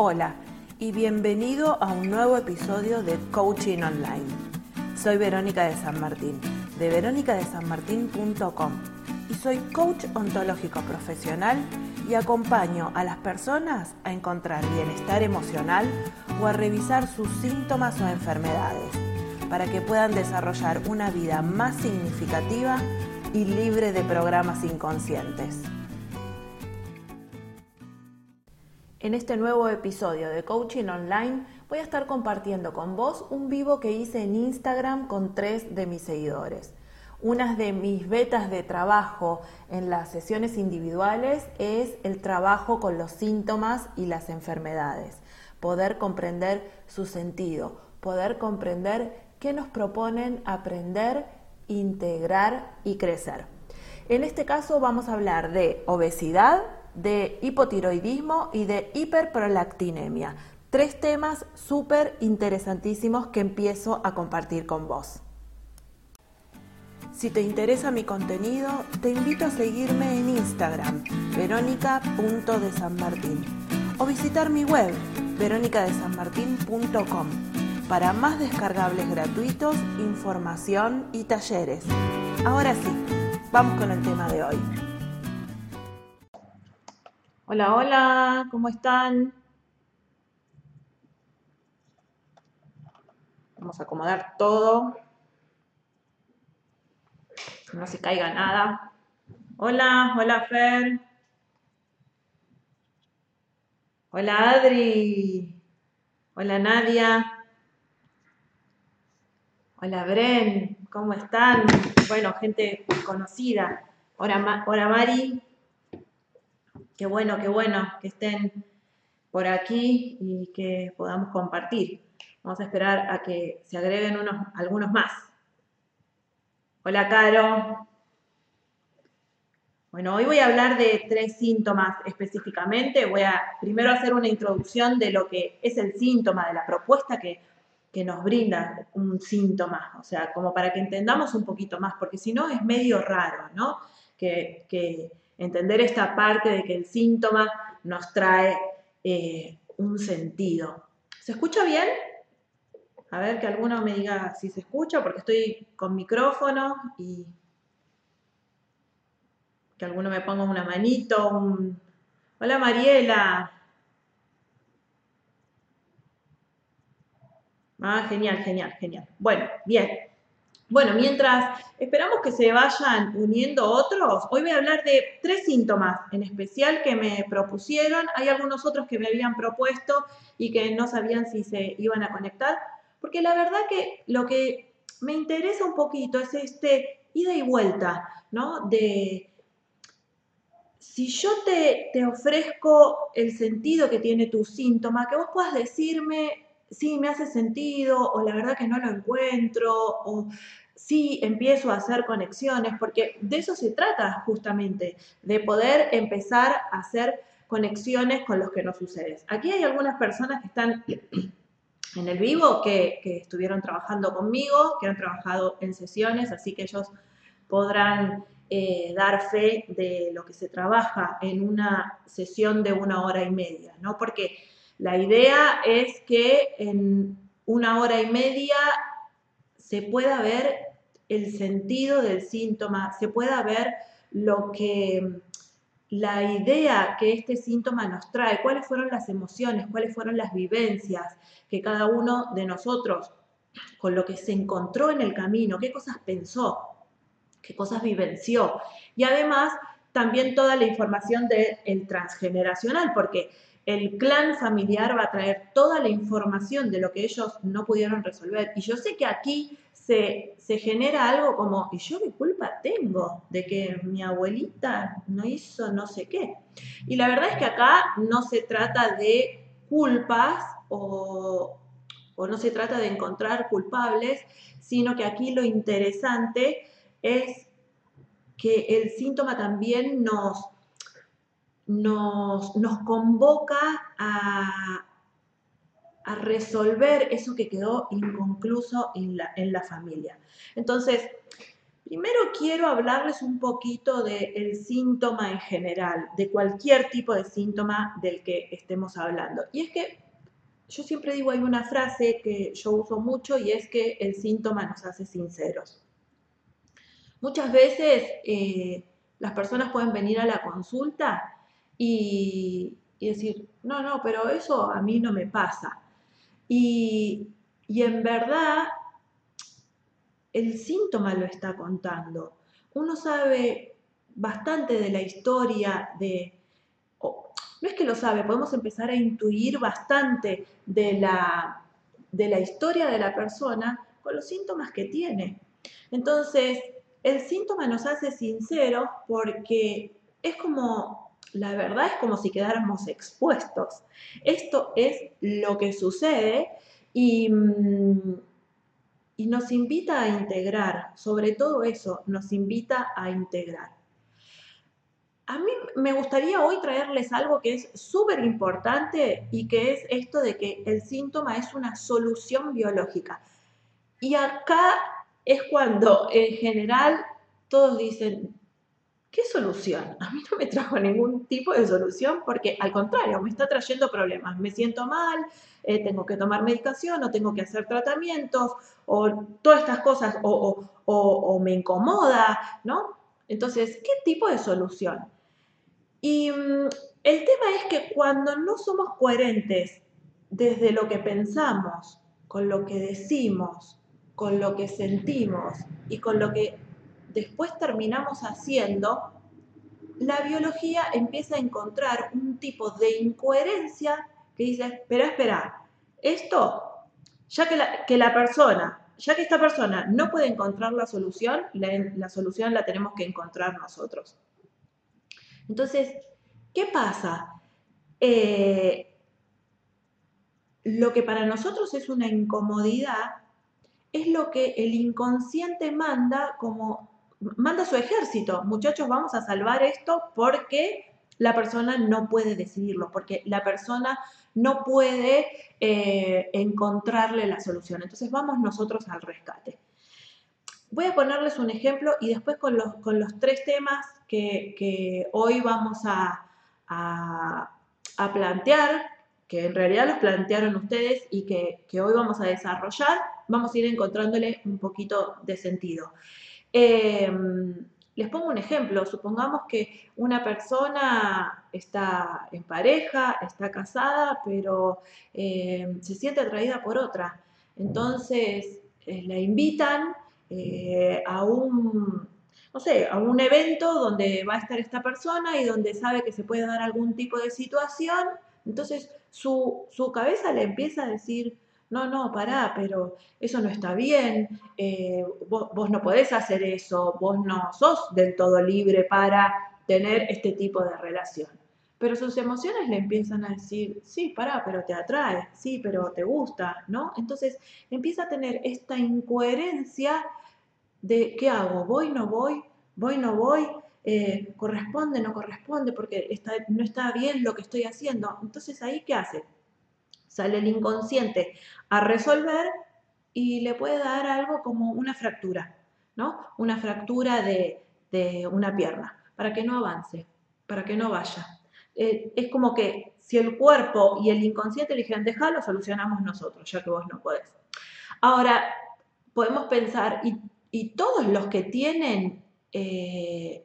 Hola y bienvenido a un nuevo episodio de Coaching Online. Soy Verónica de San Martín, de veronicadesanmartin.com y soy coach ontológico profesional y acompaño a las personas a encontrar bienestar emocional o a revisar sus síntomas o enfermedades para que puedan desarrollar una vida más significativa y libre de programas inconscientes. En este nuevo episodio de Coaching Online voy a estar compartiendo con vos un vivo que hice en Instagram con tres de mis seguidores. Una de mis betas de trabajo en las sesiones individuales es el trabajo con los síntomas y las enfermedades, poder comprender su sentido, poder comprender qué nos proponen aprender, integrar y crecer. En este caso vamos a hablar de obesidad, de hipotiroidismo y de hiperprolactinemia. Tres temas súper interesantísimos que empiezo a compartir con vos. Si te interesa mi contenido, te invito a seguirme en Instagram, verónica.desanmartín, o visitar mi web, veronicadesanmartin.com, para más descargables gratuitos, información y talleres. Ahora sí, vamos con el tema de hoy. Hola, hola, ¿cómo están? Vamos a acomodar todo. No se caiga nada. Hola, hola Fer. Hola Adri. Hola Nadia. Hola Bren. ¿Cómo están? Bueno, gente conocida. Hola, hola Mari. Qué bueno, qué bueno que estén por aquí y que podamos compartir. Vamos a esperar a que se agreguen unos, algunos más. Hola, Caro. Bueno, hoy voy a hablar de tres síntomas específicamente. Voy a primero hacer una introducción de lo que es el síntoma, de la propuesta que, nos brinda un síntoma, o sea, como para que entendamos un poquito más, porque si no es medio raro, ¿no? Que, que entender esta parte de que el síntoma nos trae eh, un sentido. ¿Se escucha bien? A ver que alguno me diga si se escucha, porque estoy con micrófono y que alguno me ponga una manito, un... Hola Mariela. Ah, genial, genial, genial. Bueno, bien. Bueno, mientras esperamos que se vayan uniendo otros, hoy voy a hablar de tres síntomas en especial que me propusieron. Hay algunos otros que me habían propuesto y que no sabían si se iban a conectar, porque la verdad que lo que me interesa un poquito es este ida y vuelta, ¿no? De si yo te, te ofrezco el sentido que tiene tu síntoma, que vos puedas decirme sí, me hace sentido, o la verdad que no lo encuentro, o sí empiezo a hacer conexiones, porque de eso se trata justamente, de poder empezar a hacer conexiones con los que nos suceden. Aquí hay algunas personas que están en el vivo que, estuvieron trabajando conmigo, que han trabajado en sesiones, así que ellos podrán eh, dar fe de lo que se trabaja en una sesión de una hora y media, ¿no? Porque la idea es que en una hora y media se pueda ver el sentido del síntoma, se pueda ver lo que la idea que este síntoma nos trae, cuáles fueron las emociones, cuáles fueron las vivencias que cada uno de nosotros con lo que se encontró en el camino, qué cosas pensó, qué cosas vivenció. Y además también toda la información del transgeneracional, porque el clan familiar va a traer toda la información de lo que ellos no pudieron resolver. Y yo sé que aquí se, genera algo como, ¿y yo qué culpa tengo de que mi abuelita no hizo no sé qué? Y la verdad es que acá no se trata de culpas o, o no se trata de encontrar culpables, sino que aquí lo interesante es que el síntoma también nos nos, convoca a, resolver eso que quedó inconcluso en la, en la familia. Entonces, Primero quiero hablarles un poquito del síntoma en general, de cualquier tipo de síntoma del que estemos hablando. Y es que yo siempre digo, hay una frase que yo uso mucho y es que el síntoma nos hace sinceros. Muchas veces eh, las personas pueden venir a la consulta y, decir, no, no, pero eso a mí no me pasa. Y, y en verdad el síntoma lo está contando. Uno sabe bastante de la historia de... no es que lo sabe, podemos empezar a intuir bastante de la, de la historia de la persona con los síntomas que tiene. Entonces, el síntoma nos hace sinceros porque es como, la verdad es como si quedáramos expuestos. Esto es lo que sucede y, mm, y nos invita a integrar, sobre todo eso, nos invita a integrar. A mí me gustaría hoy traerles algo que es súper importante y que es esto de que el síntoma es una solución biológica. Y acá es cuando en general todos dicen, ¿qué solución? A mí no me trajo ningún tipo de solución porque al contrario, me está trayendo problemas. Me siento mal, eh, tengo que tomar medicación o tengo que hacer tratamientos o todas estas cosas o, me incomoda, ¿no? Entonces, ¿qué tipo de solución? Y mm, el tema es que cuando no somos coherentes desde lo que pensamos, con lo que decimos, con lo que sentimos y con lo que después terminamos haciendo, la biología empieza a encontrar un tipo de incoherencia que dice, espera, espera, esto, ya que la, que la persona, ya que esta persona no puede encontrar la solución, la, solución la tenemos que encontrar nosotros. Entonces, ¿qué pasa? Eh, lo que para nosotros es una incomodidad es lo que el inconsciente manda como manda su ejército, muchachos, vamos a salvar esto porque la persona no puede decidirlo, porque la persona no puede eh, encontrarle la solución. Entonces vamos nosotros al rescate. Voy a ponerles un ejemplo y después con los, con los tres temas que, hoy vamos a, a, plantear, que en realidad los plantearon ustedes y que, que hoy vamos a desarrollar, vamos a ir encontrándole un poquito de sentido. Em, les pongo un ejemplo, supongamos que una persona está en pareja, está casada, pero em, se siente atraída por otra. Entonces eh, la invitan eh, a un, no sé, a un evento donde va a estar esta persona y donde sabe que se puede dar algún tipo de situación. Entonces su, su cabeza le empieza a decir, no, no, pará, pero eso no está bien, eh, vos, no podés hacer eso, vos no sos del todo libre para tener este tipo de relación. Pero sus emociones le empiezan a decir, sí, pará, pero te atrae, sí, pero te gusta, ¿no? Entonces empieza a tener esta incoherencia de qué hago, voy, no voy, voy, no voy, eh, corresponde, no corresponde, porque no está bien lo que estoy haciendo. Entonces ahí, ¿qué hace? Sale el inconsciente a resolver y le puede dar algo como una fractura, ¿no? Una fractura de, una pierna, para que no avance, para que no vaya. Eh, es como que si el cuerpo y el inconsciente le dijeran, déjalo, solucionamos nosotros, ya que vos no podés. Ahora, podemos pensar, y, todos los que tienen, eh,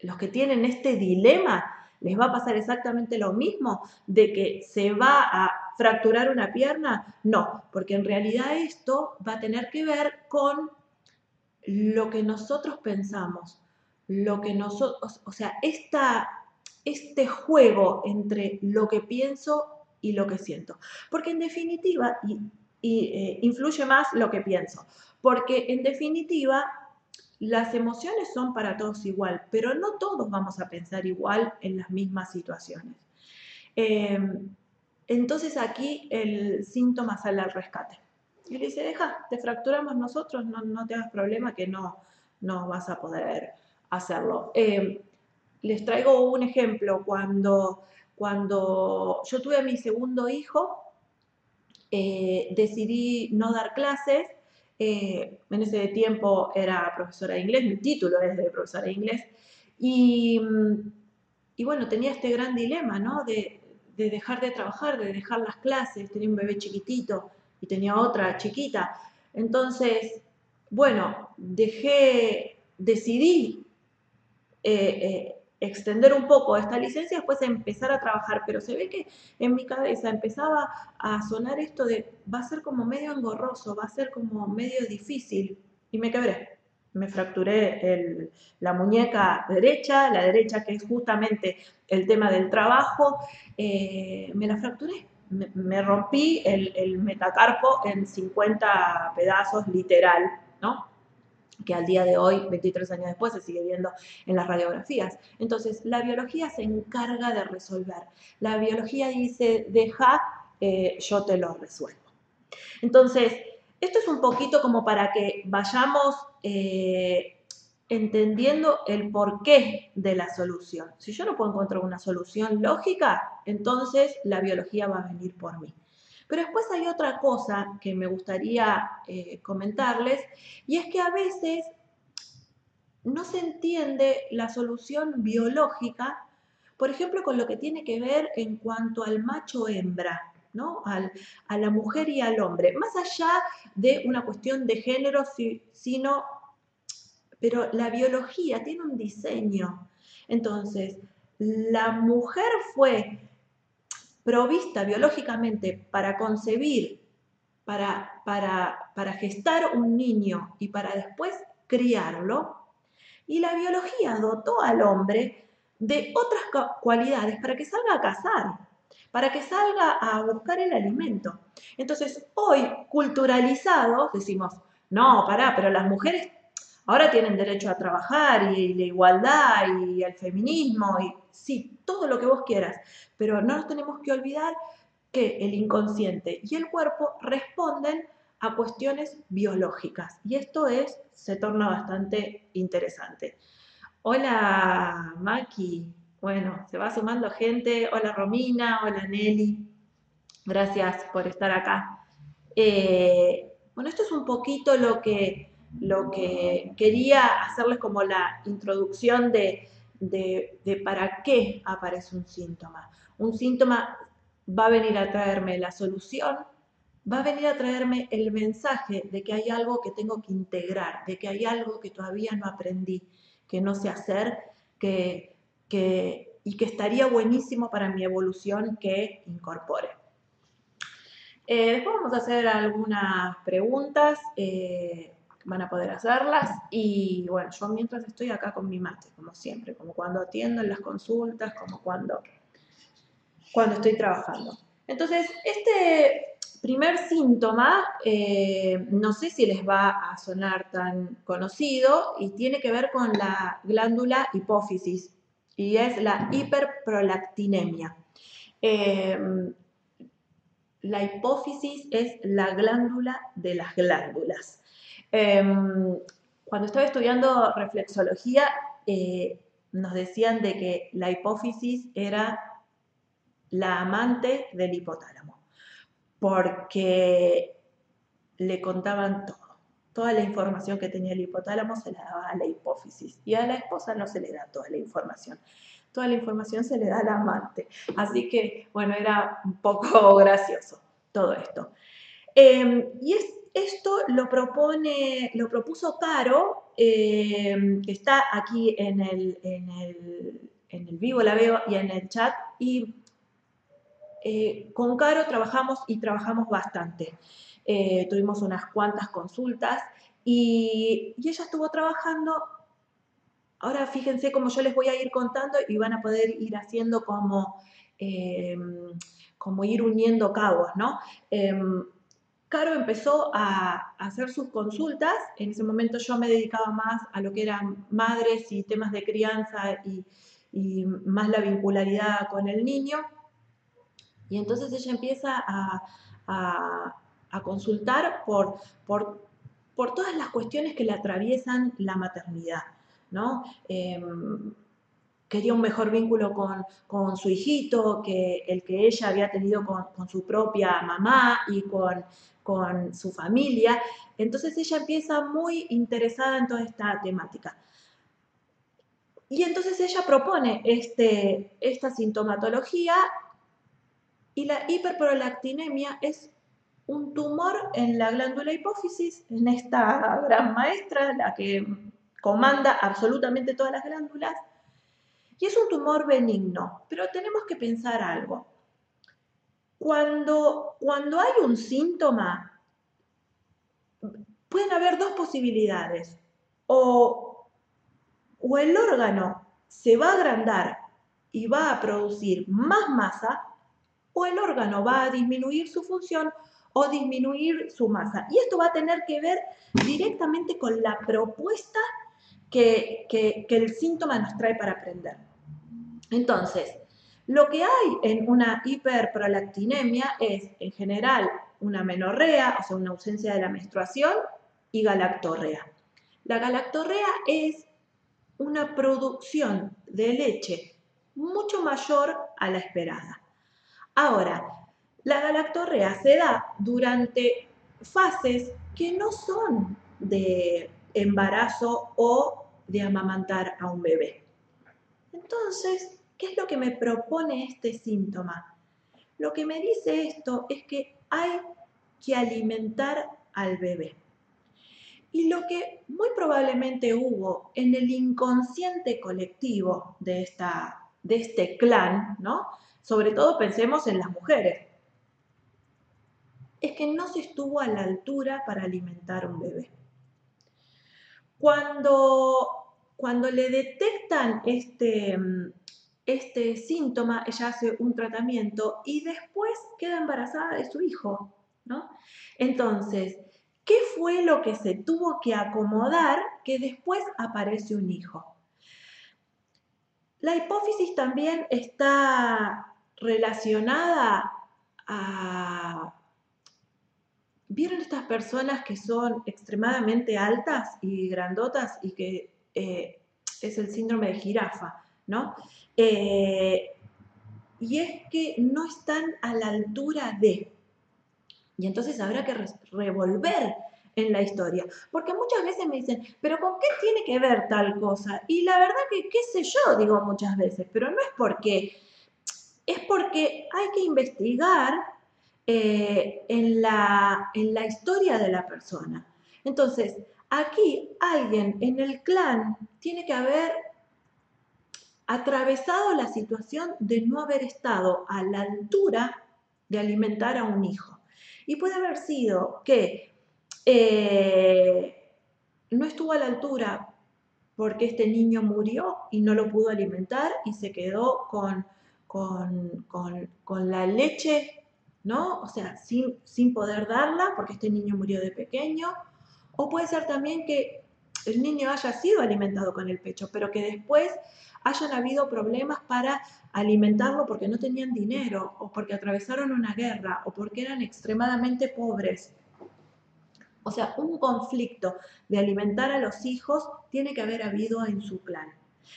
los que tienen este dilema, les va a pasar exactamente lo mismo, de que se va a fracturar una pierna. No, porque en realidad esto va a tener que ver con lo que nosotros pensamos, lo que nosotros, o sea, esta, este juego entre lo que pienso y lo que siento. Porque en definitiva, y, eh, influye más lo que pienso, porque en definitiva las emociones son para todos igual, pero no todos vamos a pensar igual en las mismas situaciones. Em, entonces aquí el síntoma sale al rescate. Y le dice, deja, te fracturamos nosotros, no, te hagas problema que no, no vas a poder hacerlo. Em, les traigo un ejemplo. Cuando, cuando yo tuve a mi segundo hijo, eh, decidí no dar clases Eh, en ese tiempo era profesora de inglés, mi título es de profesora de inglés. Y, y bueno, tenía este gran dilema, ¿no? De, de dejar de trabajar, de dejar las clases, tenía un bebé chiquitito y tenía otra chiquita. Entonces, bueno, dejé, decidí eh, eh, extender un poco esta licencia, después empezar a trabajar, pero se ve que en mi cabeza empezaba a sonar esto de va a ser como medio engorroso, va a ser como medio difícil, y me quebré. Me fracturé la muñeca derecha, la derecha que es justamente el tema del trabajo, eh, me la fracturé. Me, rompí el, metacarpo en 50 pedazos literal, ¿no? que al día de hoy, 23 años después, se sigue viendo en las radiografías. Entonces, la biología se encarga de resolver. La biología dice, deja, eh, yo te lo resuelvo. Entonces, esto es un poquito como para que vayamos eh, entendiendo el porqué de la solución. Si yo no puedo encontrar una solución lógica, entonces la biología va a venir por mí. Pero después hay otra cosa que me gustaría eh, comentarles y es que a veces no se entiende la solución biológica, por ejemplo, con lo que tiene que ver en cuanto al macho-hembra. ¿No? a la mujer y al hombre, más allá de una cuestión de género, sino, pero la biología tiene un diseño. Entonces, la mujer fue provista biológicamente para concebir, para, para, para gestar un niño y para después criarlo, y la biología dotó al hombre de otras cualidades para que salga a cazar, para que salga a buscar el alimento. Entonces, hoy, culturalizados, decimos, no, pará, pero las mujeres ahora tienen derecho a trabajar y la igualdad y el feminismo y sí, todo lo que vos quieras, pero no nos tenemos que olvidar que el inconsciente y el cuerpo responden a cuestiones biológicas y esto es se torna bastante interesante. Hola Maki, bueno, se va sumando gente, hola Romina, hola Nelly, gracias por estar acá. Eh, bueno, esto es un poquito lo que lo que quería hacerles como la introducción de, para qué aparece un síntoma. Un síntoma va a venir a traerme la solución, va a venir a traerme el mensaje de que hay algo que tengo que integrar, de que hay algo que todavía no aprendí, que no sé hacer, que, y que estaría buenísimo para mi evolución que incorpore. Eh, después vamos a hacer algunas preguntas. Eh, van a poder hacerlas. Y bueno, yo mientras estoy acá con mi mate, como siempre, como cuando atiendo en las consultas, como cuando, cuando estoy trabajando. Entonces, este primer síntoma, eh, no sé si les va a sonar tan conocido y tiene que ver con la glándula hipófisis y es la hiperprolactinemia. Em, la hipófisis es la glándula de las glándulas. Em, cuando estaba estudiando reflexología, eh, nos decían de que la hipófisis era la amante del hipotálamo, porque le contaban todo. Toda la información que tenía el hipotálamo se la daba a la hipófisis y a la esposa no se le da toda la información. Toda la información se le da al amante. Así que, bueno, era un poco gracioso todo esto. Em, y es esto lo propone, lo propuso Caro, eh, que está aquí en el, en, el, vivo, la veo, y en el chat, y eh, con Caro trabajamos y trabajamos bastante. Eh, tuvimos unas cuantas consultas y, ella estuvo trabajando. Ahora fíjense cómo yo les voy a ir contando y van a poder ir haciendo como, como ir uniendo cabos, ¿no? Em, Caro empezó a hacer sus consultas, en ese momento yo me dedicaba más a lo que eran madres y temas de crianza y, más la vincularidad con el niño. Y entonces ella empieza a, consultar por, por, por, todas las cuestiones que le atraviesan la maternidad. ¿no? Em, quería un mejor vínculo con, su hijito que el que ella había tenido con, su propia mamá y con, con su familia. Entonces ella empieza muy interesada en toda esta temática. Y entonces ella propone este, esta sintomatología y la hiperprolactinemia es un tumor en la glándula hipófisis, en esta gran maestra, la que comanda absolutamente todas las glándulas, y es un tumor benigno, pero tenemos que pensar algo. Cuando, cuando hay un síntoma, pueden haber dos posibilidades. O, o el órgano se va a agrandar y va a producir más masa, o el órgano va a disminuir su función o disminuir su masa. Y esto va a tener que ver directamente con la propuesta que, que el síntoma nos trae para aprender. Entonces, lo que hay en una hiperprolactinemia es, en general, una menorrea, o sea, una ausencia de la menstruación, y galactorrea. La galactorrea es una producción de leche mucho mayor a la esperada. Ahora, la galactorrea se da durante fases que no son de embarazo o de amamantar a un bebé. Entonces, ¿Qué es lo que me propone este síntoma? Lo que me dice esto es que hay que alimentar al bebé. Y lo que muy probablemente hubo en el inconsciente colectivo de, esta, de este clan, ¿no? sobre todo pensemos en las mujeres, es que no se estuvo a la altura para alimentar a un bebé. Cuando, cuando le detectan este, este síntoma, ella hace un tratamiento y después queda embarazada de su hijo, ¿no? Entonces, ¿qué fue lo que se tuvo que acomodar que después aparece un hijo? La hipófisis también está relacionada a... ¿Vieron estas personas que son extremadamente altas y grandotas y que eh, es el síndrome de jirafa, ¿no? Eh, y es que no están a la altura de. Y entonces habrá que revolver en la historia. Porque muchas veces me dicen, pero ¿con qué tiene que ver tal cosa? Y la verdad que, qué sé yo, digo muchas veces, pero no es porque, es porque hay que investigar eh, en, la, en la historia de la persona. Entonces, aquí alguien en el clan tiene que haber atravesado la situación de no haber estado a la altura de alimentar a un hijo. Y puede haber sido que eh, no estuvo a la altura porque este niño murió y no lo pudo alimentar y se quedó con, con, la leche, ¿no? O sea, sin, sin poder darla porque este niño murió de pequeño. O puede ser también que el niño haya sido alimentado con el pecho, pero que después hayan habido problemas para alimentarlo porque no tenían dinero o porque atravesaron una guerra o porque eran extremadamente pobres. O sea, un conflicto de alimentar a los hijos tiene que haber habido en su clan.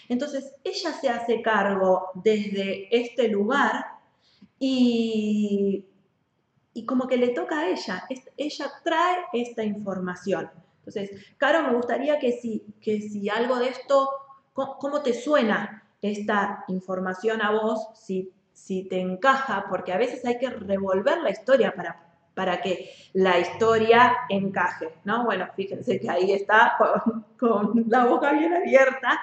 Entonces, ella se hace cargo desde este lugar y, y como que le toca a ella, ella trae esta información. Entonces, Caro, me gustaría que si, que si algo de esto ¿Cómo, te suena esta información a vos si, si te encaja? Porque a veces hay que revolver la historia para, para que la historia encaje, ¿no? Bueno, fíjense que ahí está con, la boca bien abierta.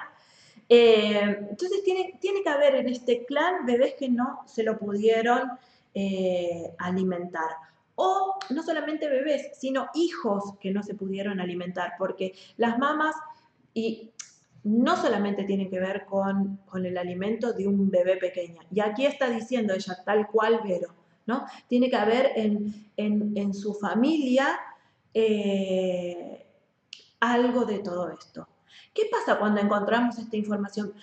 Eh, entonces tiene, tiene que haber en este clan bebés que no se lo pudieron eh, alimentar. O no solamente bebés, sino hijos que no se pudieron alimentar, porque las mamás, y no solamente tiene que ver con, el alimento de un bebé pequeño. Y aquí está diciendo ella, tal cual Vero, ¿no? Tiene que haber en, su familia eh, algo de todo esto. ¿Qué pasa cuando encontramos esta información?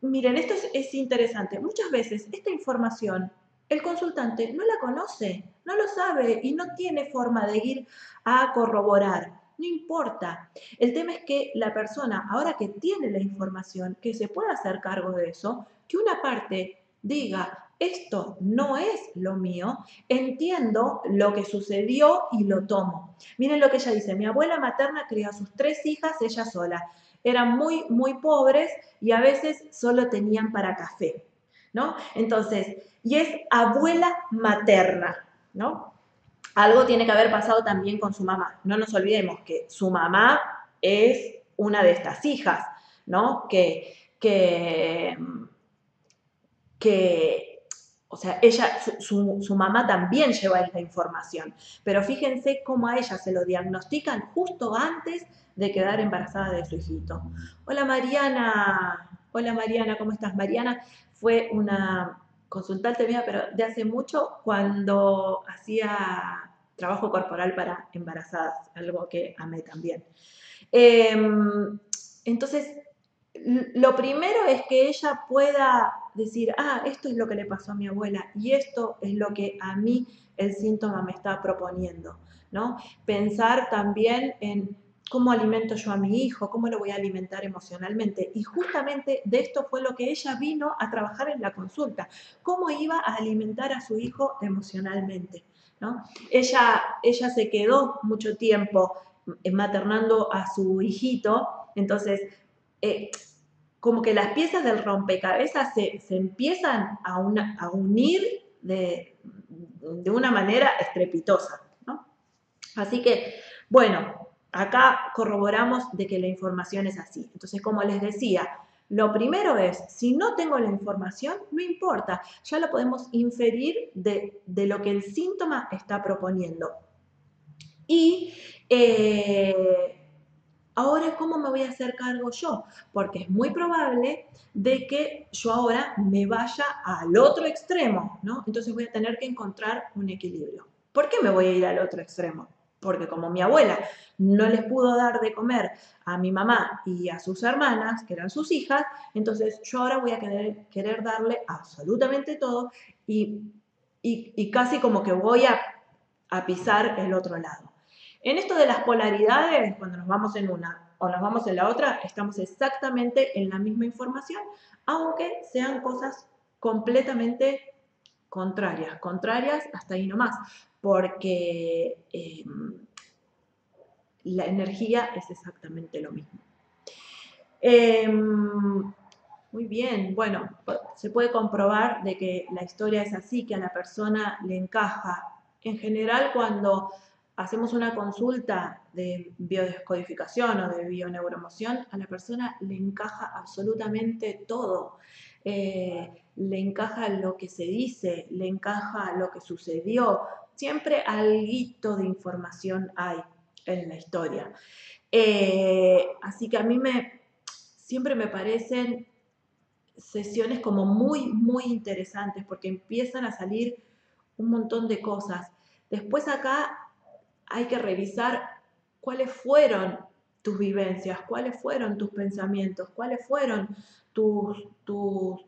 Miren, esto es, es interesante. Muchas veces esta información el consultante no la conoce, no lo sabe y no tiene forma de ir a corroborar no importa. El tema es que la persona, ahora que tiene la información, que se pueda hacer cargo de eso, que una parte diga, esto no es lo mío, entiendo lo que sucedió y lo tomo. Miren lo que ella dice, mi abuela materna crió a sus tres hijas ella sola. Eran muy, muy pobres y a veces solo tenían para café, ¿no? Entonces, y es abuela materna, ¿no? Algo tiene que haber pasado también con su mamá. No nos olvidemos que su mamá es una de estas hijas, ¿no? Que, que, que o sea, ella, su, su, mamá también lleva esta información, pero fíjense cómo a ella se lo diagnostican justo antes de quedar embarazada de su hijito. Hola Mariana, hola Mariana, ¿cómo estás? Mariana fue una consultante mía, pero de hace mucho cuando hacía trabajo corporal para embarazadas, algo que amé también. Em, entonces, lo primero es que ella pueda decir, ah, esto es lo que le pasó a mi abuela y esto es lo que a mí el síntoma me está proponiendo, ¿no? Pensar también en cómo alimento yo a mi hijo, cómo lo voy a alimentar emocionalmente. Y justamente de esto fue lo que ella vino a trabajar en la consulta, cómo iba a alimentar a su hijo emocionalmente. ¿no? Ella, ella se quedó mucho tiempo maternando a su hijito, entonces eh, como que las piezas del rompecabezas se, empiezan a, a unir de, de, una manera estrepitosa. ¿no? Así que, bueno, acá corroboramos de que la información es así. Entonces, como les decía, lo primero es, si no tengo la información, no importa, ya lo podemos inferir de, lo que el síntoma está proponiendo. Y eh, ahora, ¿cómo me voy a hacer cargo yo? Porque es muy probable de que yo ahora me vaya al otro extremo, ¿no? Entonces voy a tener que encontrar un equilibrio. ¿Por qué me voy a ir al otro extremo? Porque como mi abuela no les pudo dar de comer a mi mamá y a sus hermanas, que eran sus hijas, entonces yo ahora voy a querer, querer darle absolutamente todo y, casi como que voy a, a pisar el otro lado. En esto de las polaridades, cuando nos vamos en una o nos vamos en la otra, estamos exactamente en la misma información, aunque sean cosas completamente contrarias, contrarias hasta ahí nomás porque em, la energía es exactamente lo mismo. Em, muy bien, bueno, se puede comprobar de que la historia es así, que a la persona le encaja. En general, cuando hacemos una consulta de biodescodificación o de bioneuromoción, a la persona le encaja absolutamente todo. Eh, le encaja lo que se dice, le encaja lo que sucedió, siempre algo de información hay en la historia. Eh, así que a mí me, siempre me parecen sesiones como muy, muy interesantes porque empiezan a salir un montón de cosas. Después acá hay que revisar cuáles fueron tus vivencias, cuáles fueron tus pensamientos, cuáles fueron tus, tus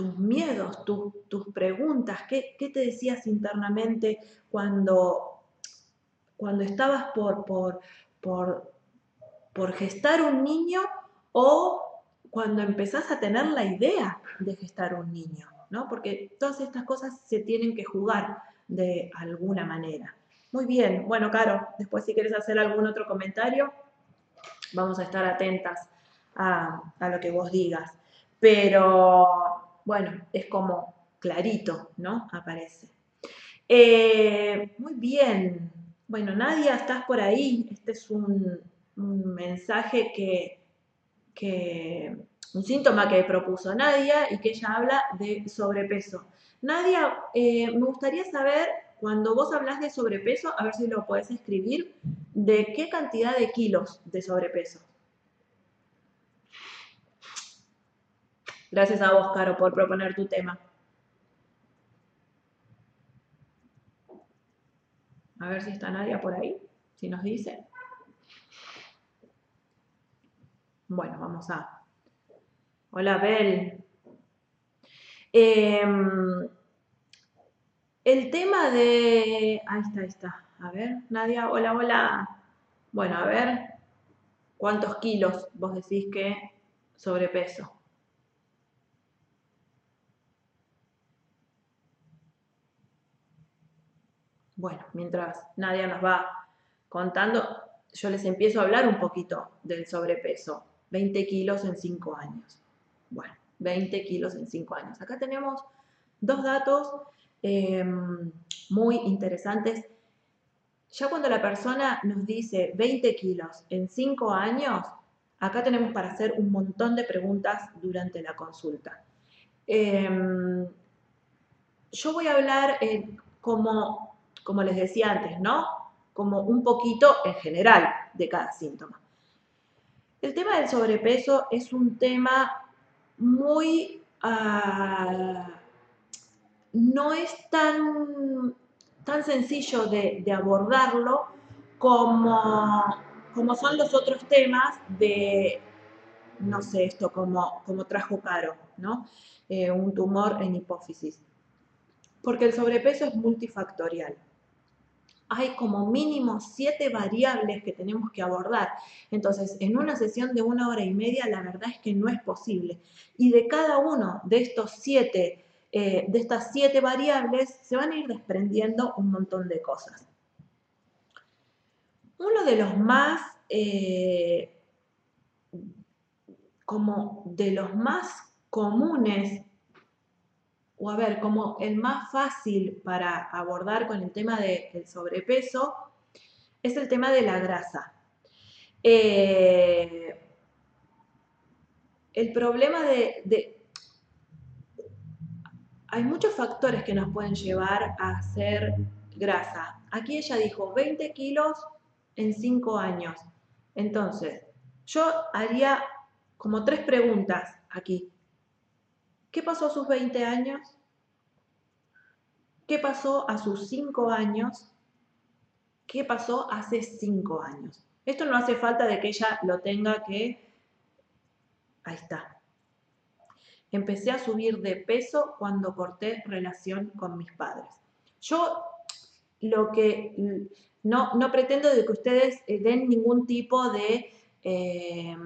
tus miedos, tus preguntas, ¿qué, te decías internamente cuando, cuando estabas por, por, por, por gestar un niño o cuando empezás a tener la idea de gestar un niño, ¿no? Porque todas estas cosas se tienen que jugar de alguna manera. Muy bien, bueno, Caro, después si quieres hacer algún otro comentario, vamos a estar atentas a, a lo que vos digas. Pero bueno, es como clarito, ¿no? Aparece. Eh, muy bien. Bueno, Nadia, estás por ahí. Este es un, mensaje que, un síntoma que propuso Nadia y que ella habla de sobrepeso. Nadia, eh, me gustaría saber, cuando vos hablas de sobrepeso, a ver si lo podés escribir, de qué cantidad de kilos de sobrepeso. Gracias a vos, Caro, por proponer tu tema. A ver si está Nadia por ahí, si nos dice. Bueno, vamos a... Hola, Bel. Em, el tema de... Ahí está, ahí está. A ver, Nadia, hola, hola. Bueno, a ver, ¿cuántos kilos vos decís que sobrepeso? Bueno, mientras Nadia nos va contando, yo les empiezo a hablar un poquito del sobrepeso. 20 kilos en 5 años. Bueno, 20 kilos en 5 años. Acá tenemos dos datos em, muy interesantes. Ya cuando la persona nos dice 20 kilos en 5 años, acá tenemos para hacer un montón de preguntas durante la consulta. Em, yo voy a hablar eh, como, como les decía antes, ¿no? Como un poquito en general de cada síntoma. El tema del sobrepeso es un tema muy... Ah, no es tan, tan sencillo de, abordarlo como, como, son los otros temas de, no sé, esto como, como trajo Caro, ¿no? Eh, un tumor en hipófisis. Porque el sobrepeso es multifactorial hay como mínimo siete variables que tenemos que abordar. Entonces, en una sesión de una hora y media, la verdad es que no es posible. Y de cada uno de estos siete, eh, de estas siete variables, se van a ir desprendiendo un montón de cosas. Uno de los más, eh, como de los más comunes o a ver, como el más fácil para abordar con el tema del sobrepeso es el tema de la grasa. Eh, el problema de, Hay muchos factores que nos pueden llevar a hacer grasa. Aquí ella dijo 20 kilos en 5 años. Entonces, yo haría como tres preguntas aquí. ¿Qué pasó a sus 20 años? ¿Qué pasó a sus 5 años? ¿Qué pasó hace 5 años? Esto no hace falta de que ella lo tenga que... Ahí está. Empecé a subir de peso cuando corté relación con mis padres. Yo lo que no, no pretendo de que ustedes eh, den ningún tipo de eh,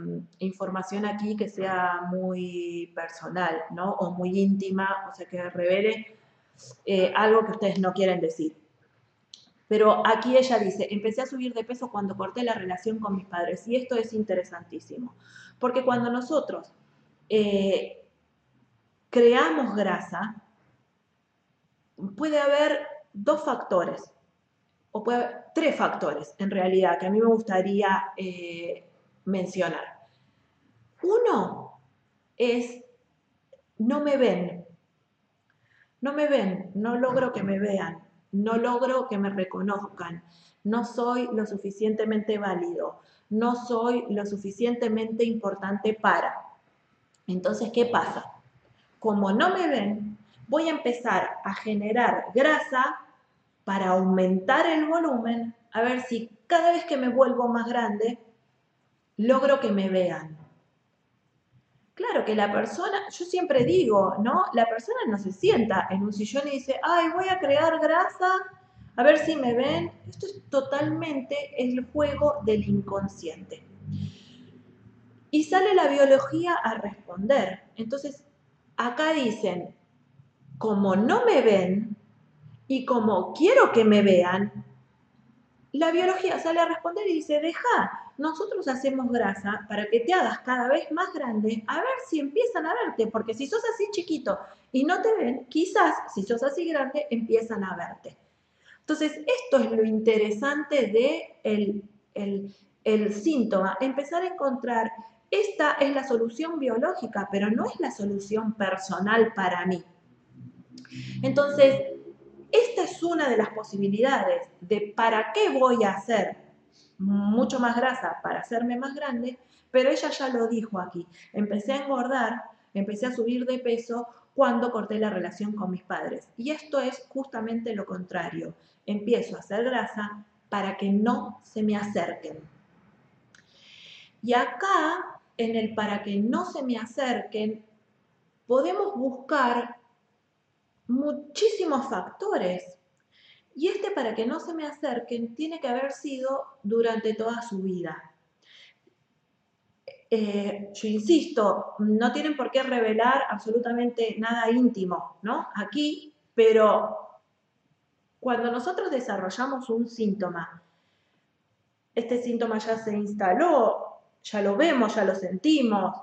información aquí que sea muy personal, ¿no? O muy íntima, o sea, que revele eh, algo que ustedes no quieren decir. Pero aquí ella dice, empecé a subir de peso cuando corté la relación con mis padres. Y esto es interesantísimo, porque cuando nosotros eh, creamos grasa, puede haber dos factores, o puede haber tres factores en realidad, que a mí me gustaría mencionar. Uno es, no me ven, no me ven, no logro que me vean, no logro que me reconozcan, no soy lo suficientemente válido, no soy lo suficientemente importante para. Entonces, ¿qué pasa? Como no me ven, voy a empezar a generar grasa para aumentar el volumen, a ver si cada vez que me vuelvo más grande, logro que me vean. Claro que la persona, yo siempre digo, ¿no? La persona no se sienta en un sillón y dice, ay, voy a crear grasa, a ver si me ven. Esto es totalmente el juego del inconsciente. Y sale la biología a responder. Entonces, acá dicen, como no me ven y como quiero que me vean, la biología sale a responder y dice, deja, nosotros hacemos grasa para que te hagas cada vez más grande, a ver si empiezan a verte, porque si sos así chiquito y no te ven, quizás si sos así grande empiezan a verte. Entonces, esto es lo interesante de el, el síntoma, empezar a encontrar, esta es la solución biológica, pero no es la solución personal para mí. Entonces, esta es una de las posibilidades de para qué voy a hacer mucho más grasa para hacerme más grande, pero ella ya lo dijo aquí. Empecé a engordar, empecé a subir de peso cuando corté la relación con mis padres. Y esto es justamente lo contrario. Empiezo a hacer grasa para que no se me acerquen. Y acá, en el para que no se me acerquen, podemos buscar muchísimos factores. Y este, para que no se me acerquen, tiene que haber sido durante toda su vida. Eh, yo insisto, no tienen por qué revelar absolutamente nada íntimo, ¿no? Aquí, pero cuando nosotros desarrollamos un síntoma, este síntoma ya se instaló, ya lo vemos, ya lo sentimos,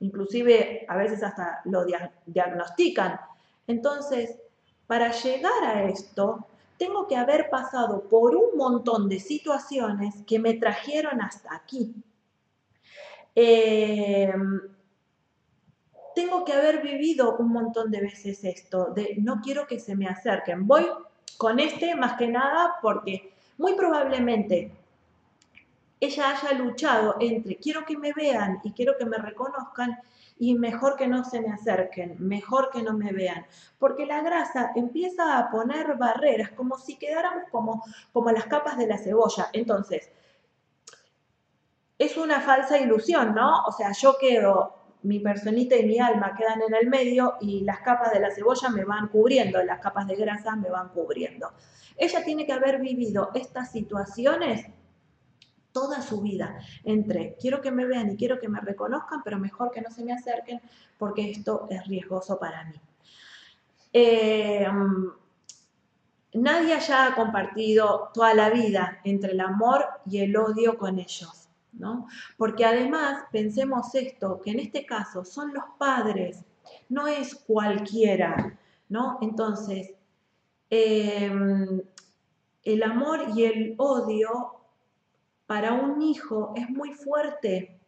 inclusive a veces hasta lo diagnostican. Entonces, para llegar a esto, tengo que haber pasado por un montón de situaciones que me trajeron hasta aquí. Em, tengo que haber vivido un montón de veces esto, de no quiero que se me acerquen. Voy con este más que nada porque muy probablemente ella haya luchado entre quiero que me vean y quiero que me reconozcan y mejor que no se me acerquen, mejor que no me vean, porque la grasa empieza a poner barreras, como si quedáramos como, como las capas de la cebolla. Entonces, es una falsa ilusión, ¿no? O sea, yo quedo, mi personita y mi alma quedan en el medio y las capas de la cebolla me van cubriendo, las capas de grasa me van cubriendo. Ella tiene que haber vivido estas situaciones toda su vida entre quiero que me vean y quiero que me reconozcan, pero mejor que no se me acerquen porque esto es riesgoso para mí. Eh, nadie haya compartido toda la vida entre el amor y el odio con ellos, ¿no? Porque además pensemos esto, que en este caso son los padres, no es cualquiera, ¿no? Entonces, eh, el amor y el odio para un hijo es muy fuerte.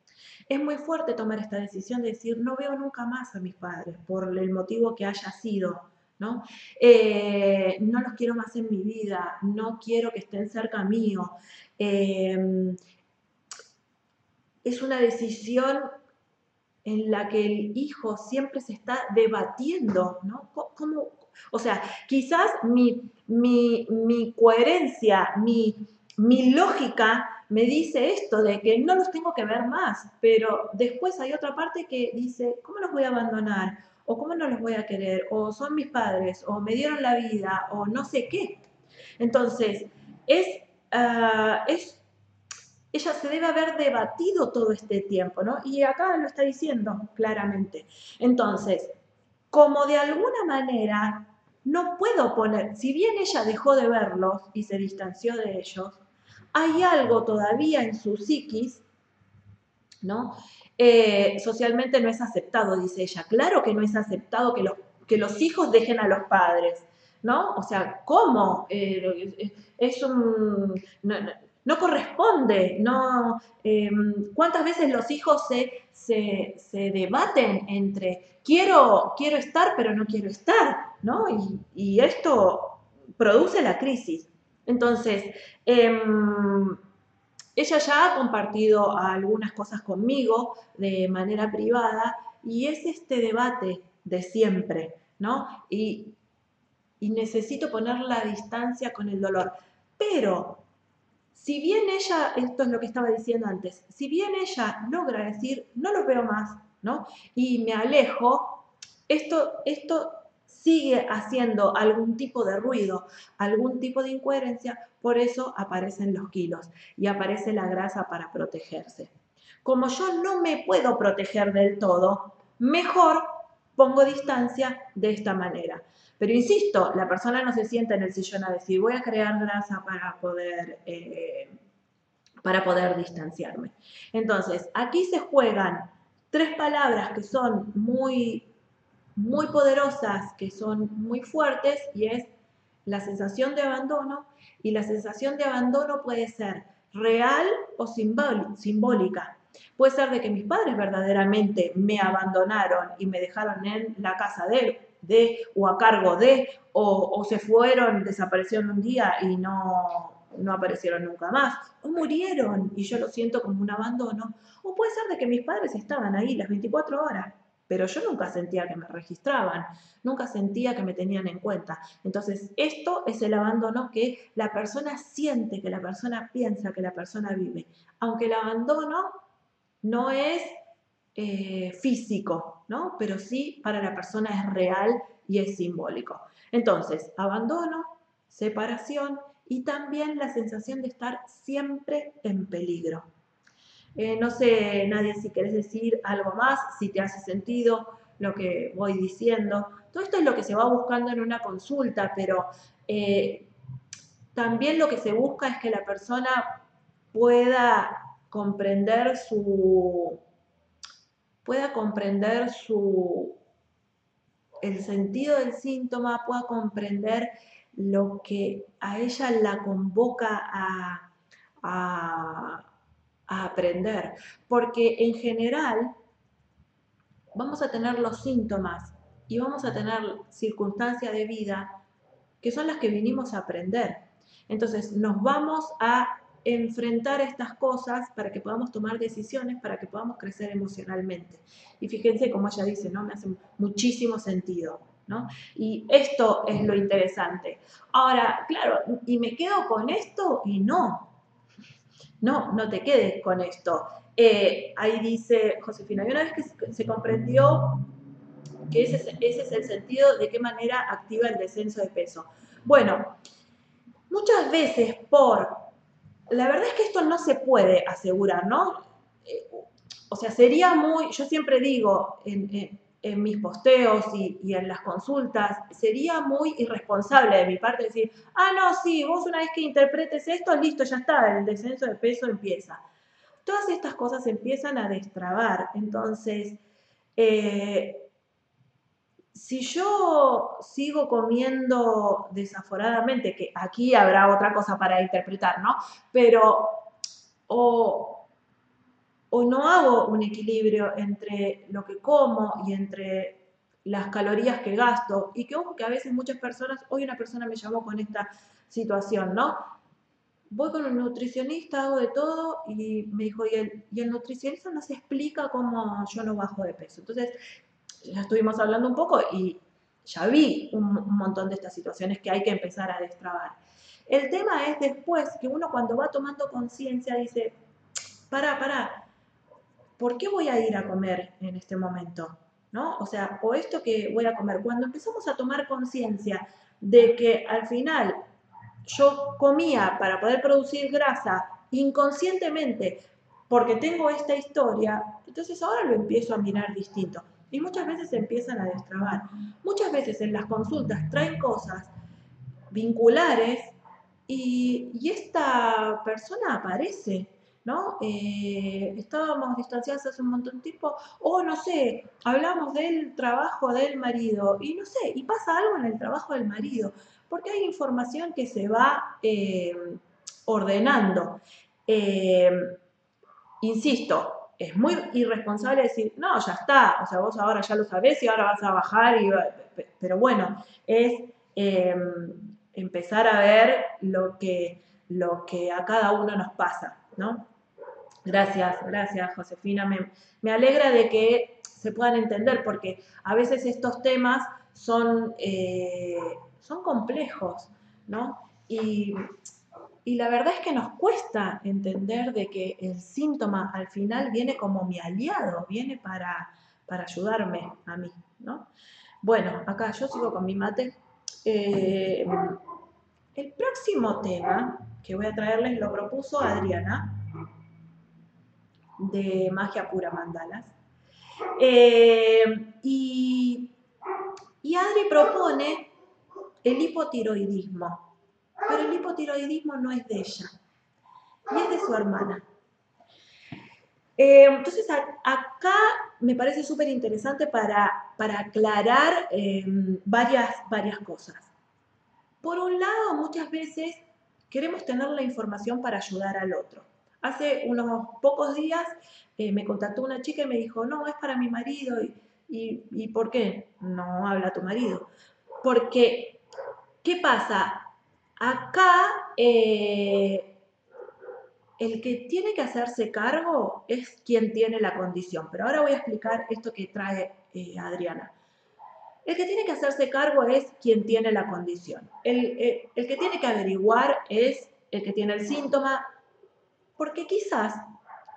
Es muy fuerte tomar esta decisión de decir, no veo nunca más a mis padres, por el motivo que haya sido, ¿no? Eh, no los quiero más en mi vida, no quiero que estén cerca mío. Eh, es una decisión en la que el hijo siempre se está debatiendo, ¿no? o sea, quizás mi, mi, mi coherencia, mi, mi lógica me dice esto de que no los tengo que ver más, pero después hay otra parte que dice, ¿cómo los voy a abandonar? ¿O cómo no los voy a querer? ¿O son mis padres? ¿O me dieron la vida? ¿O no sé qué? Entonces, es, ah, es ella se debe haber debatido todo este tiempo, ¿no? Y acá lo está diciendo claramente. Entonces, como de alguna manera no puedo poner, si bien ella dejó de verlos y se distanció de ellos, hay algo todavía en su psiquis, ¿no? Eh, socialmente no es aceptado, dice ella. Claro que no es aceptado que los, que los hijos dejen a los padres, ¿no? O sea, ¿cómo? Eh, es un... No, corresponde, no... Em, ¿Cuántas veces los hijos se, se, debaten entre quiero, quiero estar pero no quiero estar, ¿no? Y, y esto produce la crisis. Entonces, em, ella ya ha compartido algunas cosas conmigo de manera privada y es este debate de siempre, ¿no? Y, necesito poner la distancia con el dolor. Pero, si bien ella, esto es lo que estaba diciendo antes, si bien ella logra decir, no lo veo más, ¿no? Y me alejo, esto, esto sigue haciendo algún tipo de ruido, algún tipo de incoherencia, por eso aparecen los kilos y aparece la grasa para protegerse. Como yo no me puedo proteger del todo, mejor pongo distancia de esta manera. Pero insisto, la persona no se sienta en el sillón a decir voy a crear grasa para poder, eh, para poder distanciarme. Entonces, aquí se juegan tres palabras que son muy muy poderosas, que son muy fuertes, y es la sensación de abandono, y la sensación de abandono puede ser real o simbólica. Puede ser de que mis padres verdaderamente me abandonaron y me dejaron en la casa de, de o a cargo de, o, se fueron, desaparecieron un día y no, no aparecieron nunca más, o murieron y yo lo siento como un abandono, o puede ser de que mis padres estaban ahí las 24 horas pero yo nunca sentía que me registraban, nunca sentía que me tenían en cuenta. Entonces, esto es el abandono que la persona siente, que la persona piensa, que la persona vive. Aunque el abandono no es eh, físico, ¿no? Pero sí para la persona es real y es simbólico. Entonces, abandono, separación y también la sensación de estar siempre en peligro. Eh, no sé, nadie, si querés decir algo más, si te hace sentido lo que voy diciendo. Todo esto es lo que se va buscando en una consulta, pero eh, también lo que se busca es que la persona pueda comprender su pueda comprender su el sentido del síntoma, pueda comprender lo que a ella la convoca a, a, aprender. Porque en general vamos a tener los síntomas y vamos a tener circunstancias de vida que son las que vinimos a aprender. Entonces nos vamos a enfrentar estas cosas para que podamos tomar decisiones, para que podamos crecer emocionalmente. Y fíjense como ella dice, ¿no? Me hace muchísimo sentido, ¿no? Y esto es lo interesante. Ahora, claro, ¿y me quedo con esto? Y no. No, no te quedes con esto. Eh, ahí dice Josefina, y una vez que se comprendió que ese es el sentido de qué manera activa el descenso de peso. Bueno, muchas veces por la verdad es que esto no se puede asegurar, ¿no? Eh, o sea, sería muy, yo siempre digo en, mis posteos y, en las consultas, sería muy irresponsable de mi parte decir, ah, no, sí, vos una vez que interpretes esto, listo, ya está, el descenso de peso empieza. Todas estas cosas empiezan a destrabar, entonces, eh, si yo sigo comiendo desaforadamente, que aquí habrá otra cosa para interpretar, ¿no? Pero o, no hago un equilibrio entre lo que como y entre las calorías que gasto, y que ojo que a veces muchas personas, hoy una persona me llamó con esta situación, ¿no? Voy con un nutricionista, hago de todo y me dijo, y el, y el nutricionista no se explica cómo yo no bajo de peso. Entonces, ya estuvimos hablando un poco y ya vi un, montón de estas situaciones que hay que empezar a destrabar. El tema es después que uno cuando va tomando conciencia dice, para, para, ¿por qué voy a ir a comer en este momento? ¿No? O sea, o esto que voy a comer. Cuando empezamos a tomar conciencia de que al final yo comía para poder producir grasa inconscientemente porque tengo esta historia, entonces ahora lo empiezo a mirar distinto y muchas veces empiezan a destrabar. Muchas veces en las consultas traen cosas vinculares y, esta persona aparece, ¿no? Eh, estábamos distanciados hace un montón de tiempo, o no sé, hablamos del trabajo del marido, y no sé, y pasa algo en el trabajo del marido, porque hay información que se va eh, ordenando. Eh, insisto, es muy irresponsable decir, no, ya está, o sea, vos ahora ya lo sabés y ahora vas a bajar, pero bueno, es em, empezar a ver lo que, lo que a cada uno nos pasa, ¿no? Gracias, gracias Josefina, me, alegra de que se puedan entender, porque a veces estos temas son, eh, son complejos, ¿no? Y y la verdad es que nos cuesta entender de que el síntoma al final viene como mi aliado, viene para, para ayudarme a mí, ¿no? Bueno, acá yo sigo con mi mate. Eh, el próximo tema que voy a traerles lo propuso Adriana, de Magia Pura Mandalas. Eh, y, y Adri propone el hipotiroidismo pero el hipotiroidismo no es de ella, y es de su hermana. Eh, entonces, acá me parece súper interesante para, para, aclarar eh, varias, varias cosas. Por un lado, muchas veces queremos tener la información para ayudar al otro. Hace unos pocos días eh, me contactó una chica y me dijo, no, es para mi marido. Y, y, ¿por qué no habla tu marido? Porque, ¿qué pasa? Acá eh, el que tiene que hacerse cargo es quien tiene la condición, pero ahora voy a explicar esto que trae eh, Adriana. El que tiene que hacerse cargo es quien tiene la condición. El, el que tiene que averiguar es el que tiene el síntoma, porque quizás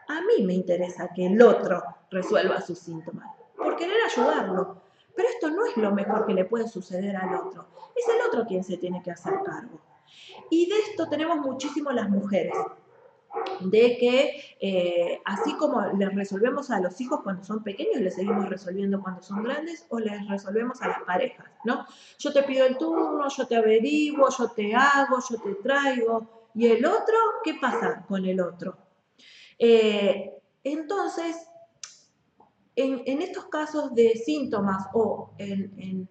a mí me interesa que el otro resuelva sus síntomas, por querer ayudarlo. pero esto no es lo mejor que le puede suceder al otro, es el otro quien se tiene que hacer cargo. Y de esto tenemos muchísimo las mujeres de que eh, así como les resolvemos a los hijos cuando son pequeños, les seguimos resolviendo cuando son grandes o les resolvemos a las parejas, ¿no? Yo te pido el turno, yo te averiguo, yo te hago, yo te traigo. ¿Y el otro? ¿Qué pasa con el otro? Eh, entonces, en, estos casos de síntomas o en,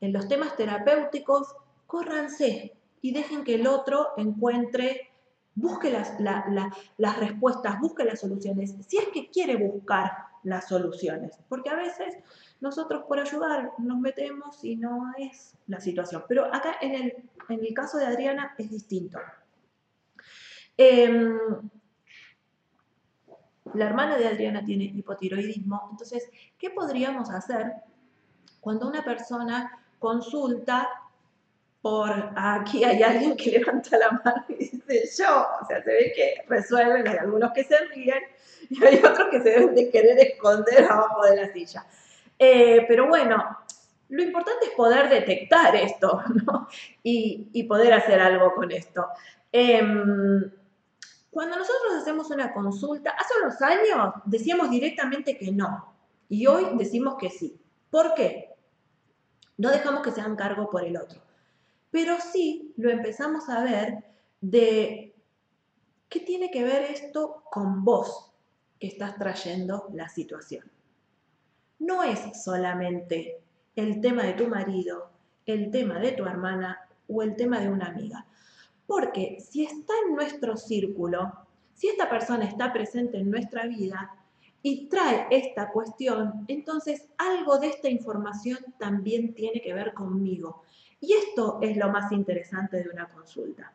los temas terapéuticos, córranse y dejen que el otro encuentre busque las, respuestas, busque las soluciones, si es que quiere buscar las soluciones, porque a veces nosotros por ayudar nos metemos y no es la situación. Pero acá en el caso de Adriana es distinto. Em, la hermana de Adriana tiene hipotiroidismo, entonces, ¿qué podríamos hacer cuando una persona consulta por aquí hay alguien que levanta la mano y dice yo, o sea, se ve que resuelven, hay algunos que se ríen y hay otros que se deben de querer esconder abajo de la silla. Eh, pero bueno, lo importante es poder detectar esto y, poder hacer algo con esto. Em, cuando nosotros hacemos una consulta, hace unos años decíamos directamente que no y hoy decimos que sí. ¿Por qué? No dejamos que se hagan cargo por el otro pero sí lo empezamos a ver de qué tiene que ver esto con vos que estás trayendo la situación. No es solamente el tema de tu marido, el tema de tu hermana o el tema de una amiga. Porque si está en nuestro círculo, si esta persona está presente en nuestra vida y trae esta cuestión, entonces algo de esta información también tiene que ver conmigo. Y esto es lo más interesante de una consulta.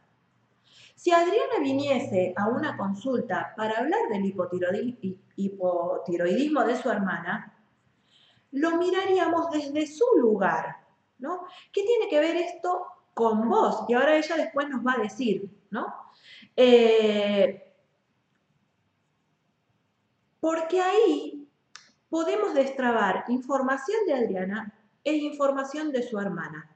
Si Adriana viniese a una consulta para hablar del hipotiroidismo de su hermana, lo miraríamos desde su lugar, ¿no? ¿Qué tiene que ver esto con vos? Y ahora ella después nos va a decir, ¿no? Eh, porque ahí podemos destrabar información de Adriana e información de su hermana.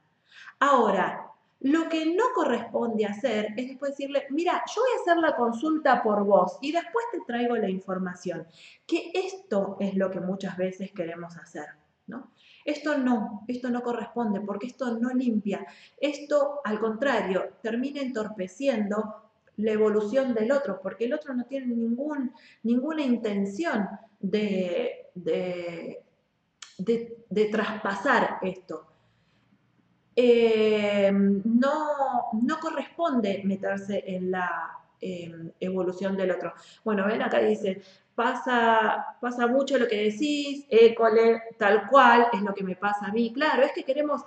Ahora, lo que no corresponde hacer es después decirle, mira, yo voy a hacer la consulta por vos y después te traigo la información. Que esto es lo que muchas veces queremos hacer, ¿no? Esto no, esto no corresponde porque esto no limpia. Esto, al contrario, termina entorpeciendo la evolución del otro, porque el otro no tiene ningún, ninguna intención de, de, de traspasar esto. Eh, no, no corresponde meterse en la em, evolución del otro. Bueno, ven acá dice, pasa, pasa mucho lo que decís, école, tal cual, es lo que me pasa a mí. Claro, es que queremos,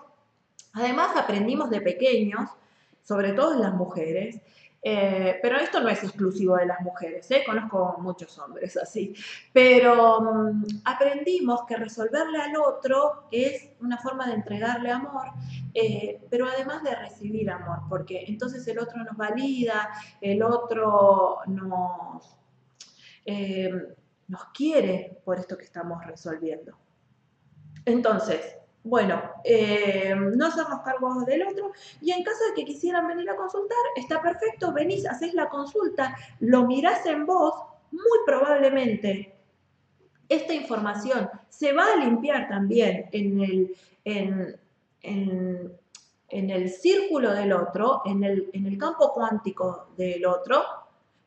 además aprendimos de pequeños, sobre todo las mujeres, eh, pero esto no es exclusivo de las mujeres, ¿eh? conozco muchos hombres así. Pero mm, aprendimos que resolverle al otro es una forma de entregarle amor, eh, pero además de recibir amor, porque entonces el otro nos valida, el otro nos, nos quiere por esto que estamos resolviendo. Entonces, bueno, eh, no hacernos cargo del otro y en caso de que quisieran venir a consultar, está perfecto, venís, haces la consulta, lo mirás en voz, muy probablemente esta información se va a limpiar también en el, en, el círculo del otro, en el, en el campo cuántico del otro,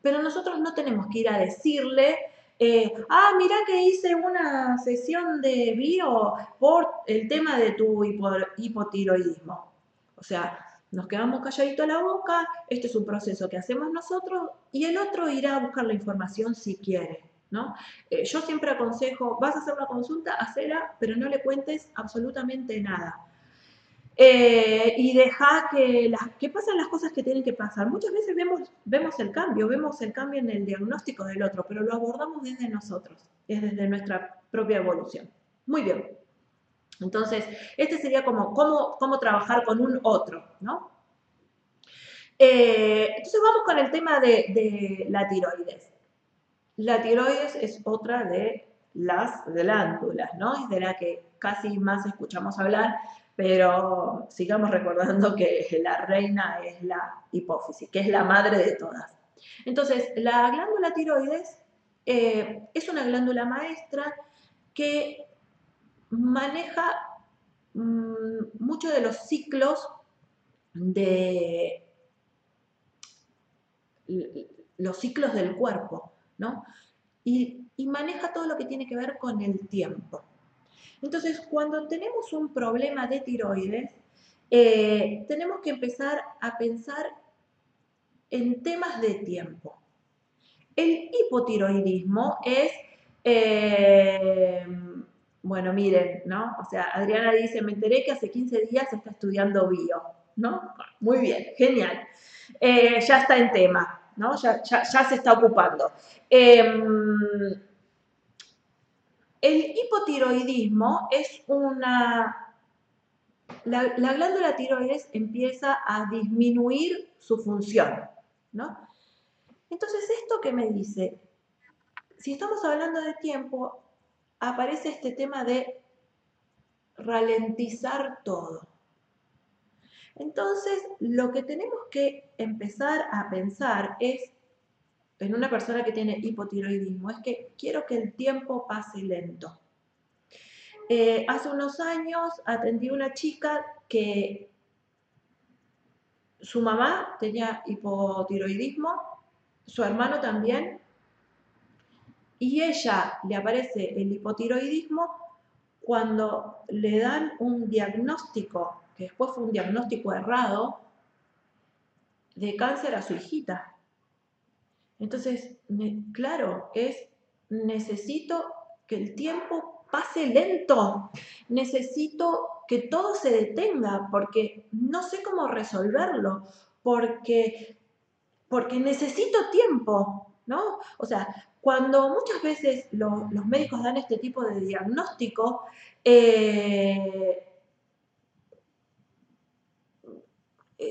pero nosotros no tenemos que ir a decirle eh, ah, mira que hice una sesión de bio por el tema de tu hipotiroidismo. O sea, nos quedamos calladitos la boca, este es un proceso que hacemos nosotros y el otro irá a buscar la información si quiere. ¿no? Eh, yo siempre aconsejo, vas a hacer una consulta, hacela, pero no le cuentes absolutamente nada. Eh, y deja que, las, que pasen las cosas que tienen que pasar. Muchas veces vemos, vemos el cambio, vemos el cambio en el diagnóstico del otro, pero lo abordamos desde nosotros, es desde nuestra propia evolución. Muy bien. Entonces, este sería como cómo, cómo trabajar con un otro, ¿no? Eh, entonces vamos con el tema de, de la tiroides. La tiroides es otra de las glándulas, ¿no? Es de la que casi más escuchamos hablar, pero sigamos recordando que la reina es la hipófisis, que es la madre de todas. Entonces, la glándula tiroides eh, es una glándula maestra que maneja mm, muchos de los ciclos de los ciclos del cuerpo, ¿no? Y, maneja todo lo que tiene que ver con el tiempo. Entonces, cuando tenemos un problema de tiroides, eh, tenemos que empezar a pensar en temas de tiempo. El hipotiroidismo es, eh, bueno, miren, ¿no? O sea, Adriana dice, me enteré que hace 15 días está estudiando bio, ¿no? Muy bien, genial. Eh, ya está en tema, ¿no? Ya, se está ocupando. El hipotiroidismo es una... La, la, glándula tiroides empieza a disminuir su función, ¿no? Entonces, esto que me dice, si estamos hablando de tiempo, aparece este tema de ralentizar todo. Entonces, lo que tenemos que empezar a pensar es, en una persona que tiene hipotiroidismo, es que quiero que el tiempo pase lento. Eh, hace unos años atendí una chica que su mamá tenía hipotiroidismo, su hermano también, y ella le aparece el hipotiroidismo cuando le dan un diagnóstico que después fue un diagnóstico errado de cáncer a su hijita. Entonces, claro, es necesito que el tiempo pase lento, necesito que todo se detenga porque no sé cómo resolverlo, porque, porque necesito tiempo, ¿no? O sea, cuando muchas veces los médicos dan este tipo de diagnóstico, eh,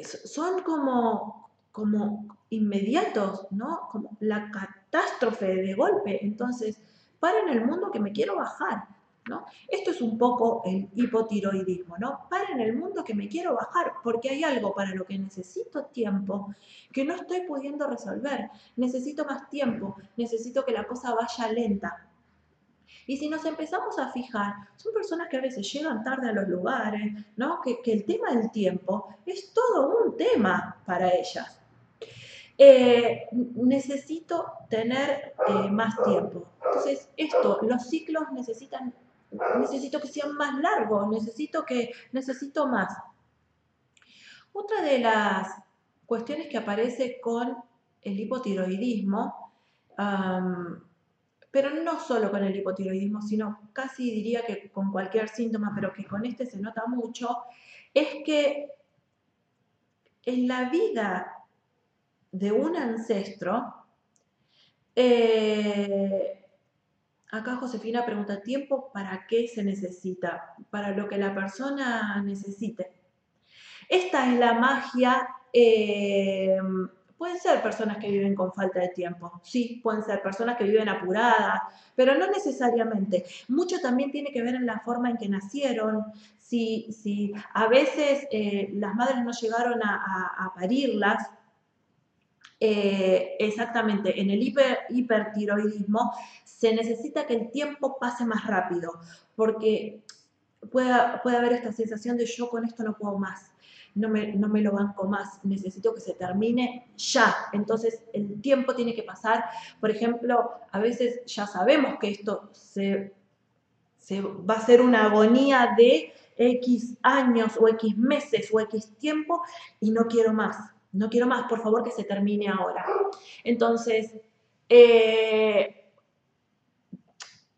son como, como inmediatos, ¿no? Como la catástrofe de golpe. Entonces, para en el mundo que me quiero bajar, ¿no? Esto es un poco el hipotiroidismo, ¿no? Para en el mundo que me quiero bajar, porque hay algo para lo que necesito tiempo que no estoy pudiendo resolver. Necesito más tiempo, necesito que la cosa vaya lenta. Y si nos empezamos a fijar, son personas que a veces llegan tarde a los lugares, ¿no? Que, el tema del tiempo es todo un tema para ellas. Eh, necesito tener eh, más tiempo. Entonces, esto, los ciclos necesitan, necesito que sean más largos, necesito que, necesito más. Otra de las cuestiones que aparece con el hipotiroidismo, pero no solo con el hipotiroidismo, sino casi diría que con cualquier síntoma, pero que con este se nota mucho, es que en la vida de un ancestro, eh, acá Josefina pregunta, ¿tiempo para qué se necesita? Para lo que la persona necesite. Esta es la magia eh, Pueden ser personas que viven con falta de tiempo, sí, pueden ser personas que viven apuradas, pero no necesariamente. Mucho también tiene que ver en la forma en que nacieron, si, si a veces eh, las madres no llegaron a, parirlas, eh, exactamente, en el hiper, hipertiroidismo se necesita que el tiempo pase más rápido, porque puede, puede haber esta sensación de yo con esto no puedo más no me, no me lo banco más, necesito que se termine ya. Entonces el tiempo tiene que pasar. Por ejemplo, a veces ya sabemos que esto se, va a ser una agonía de X años o X meses o X tiempo y no quiero más. No quiero más, por favor que se termine ahora. Entonces, eh,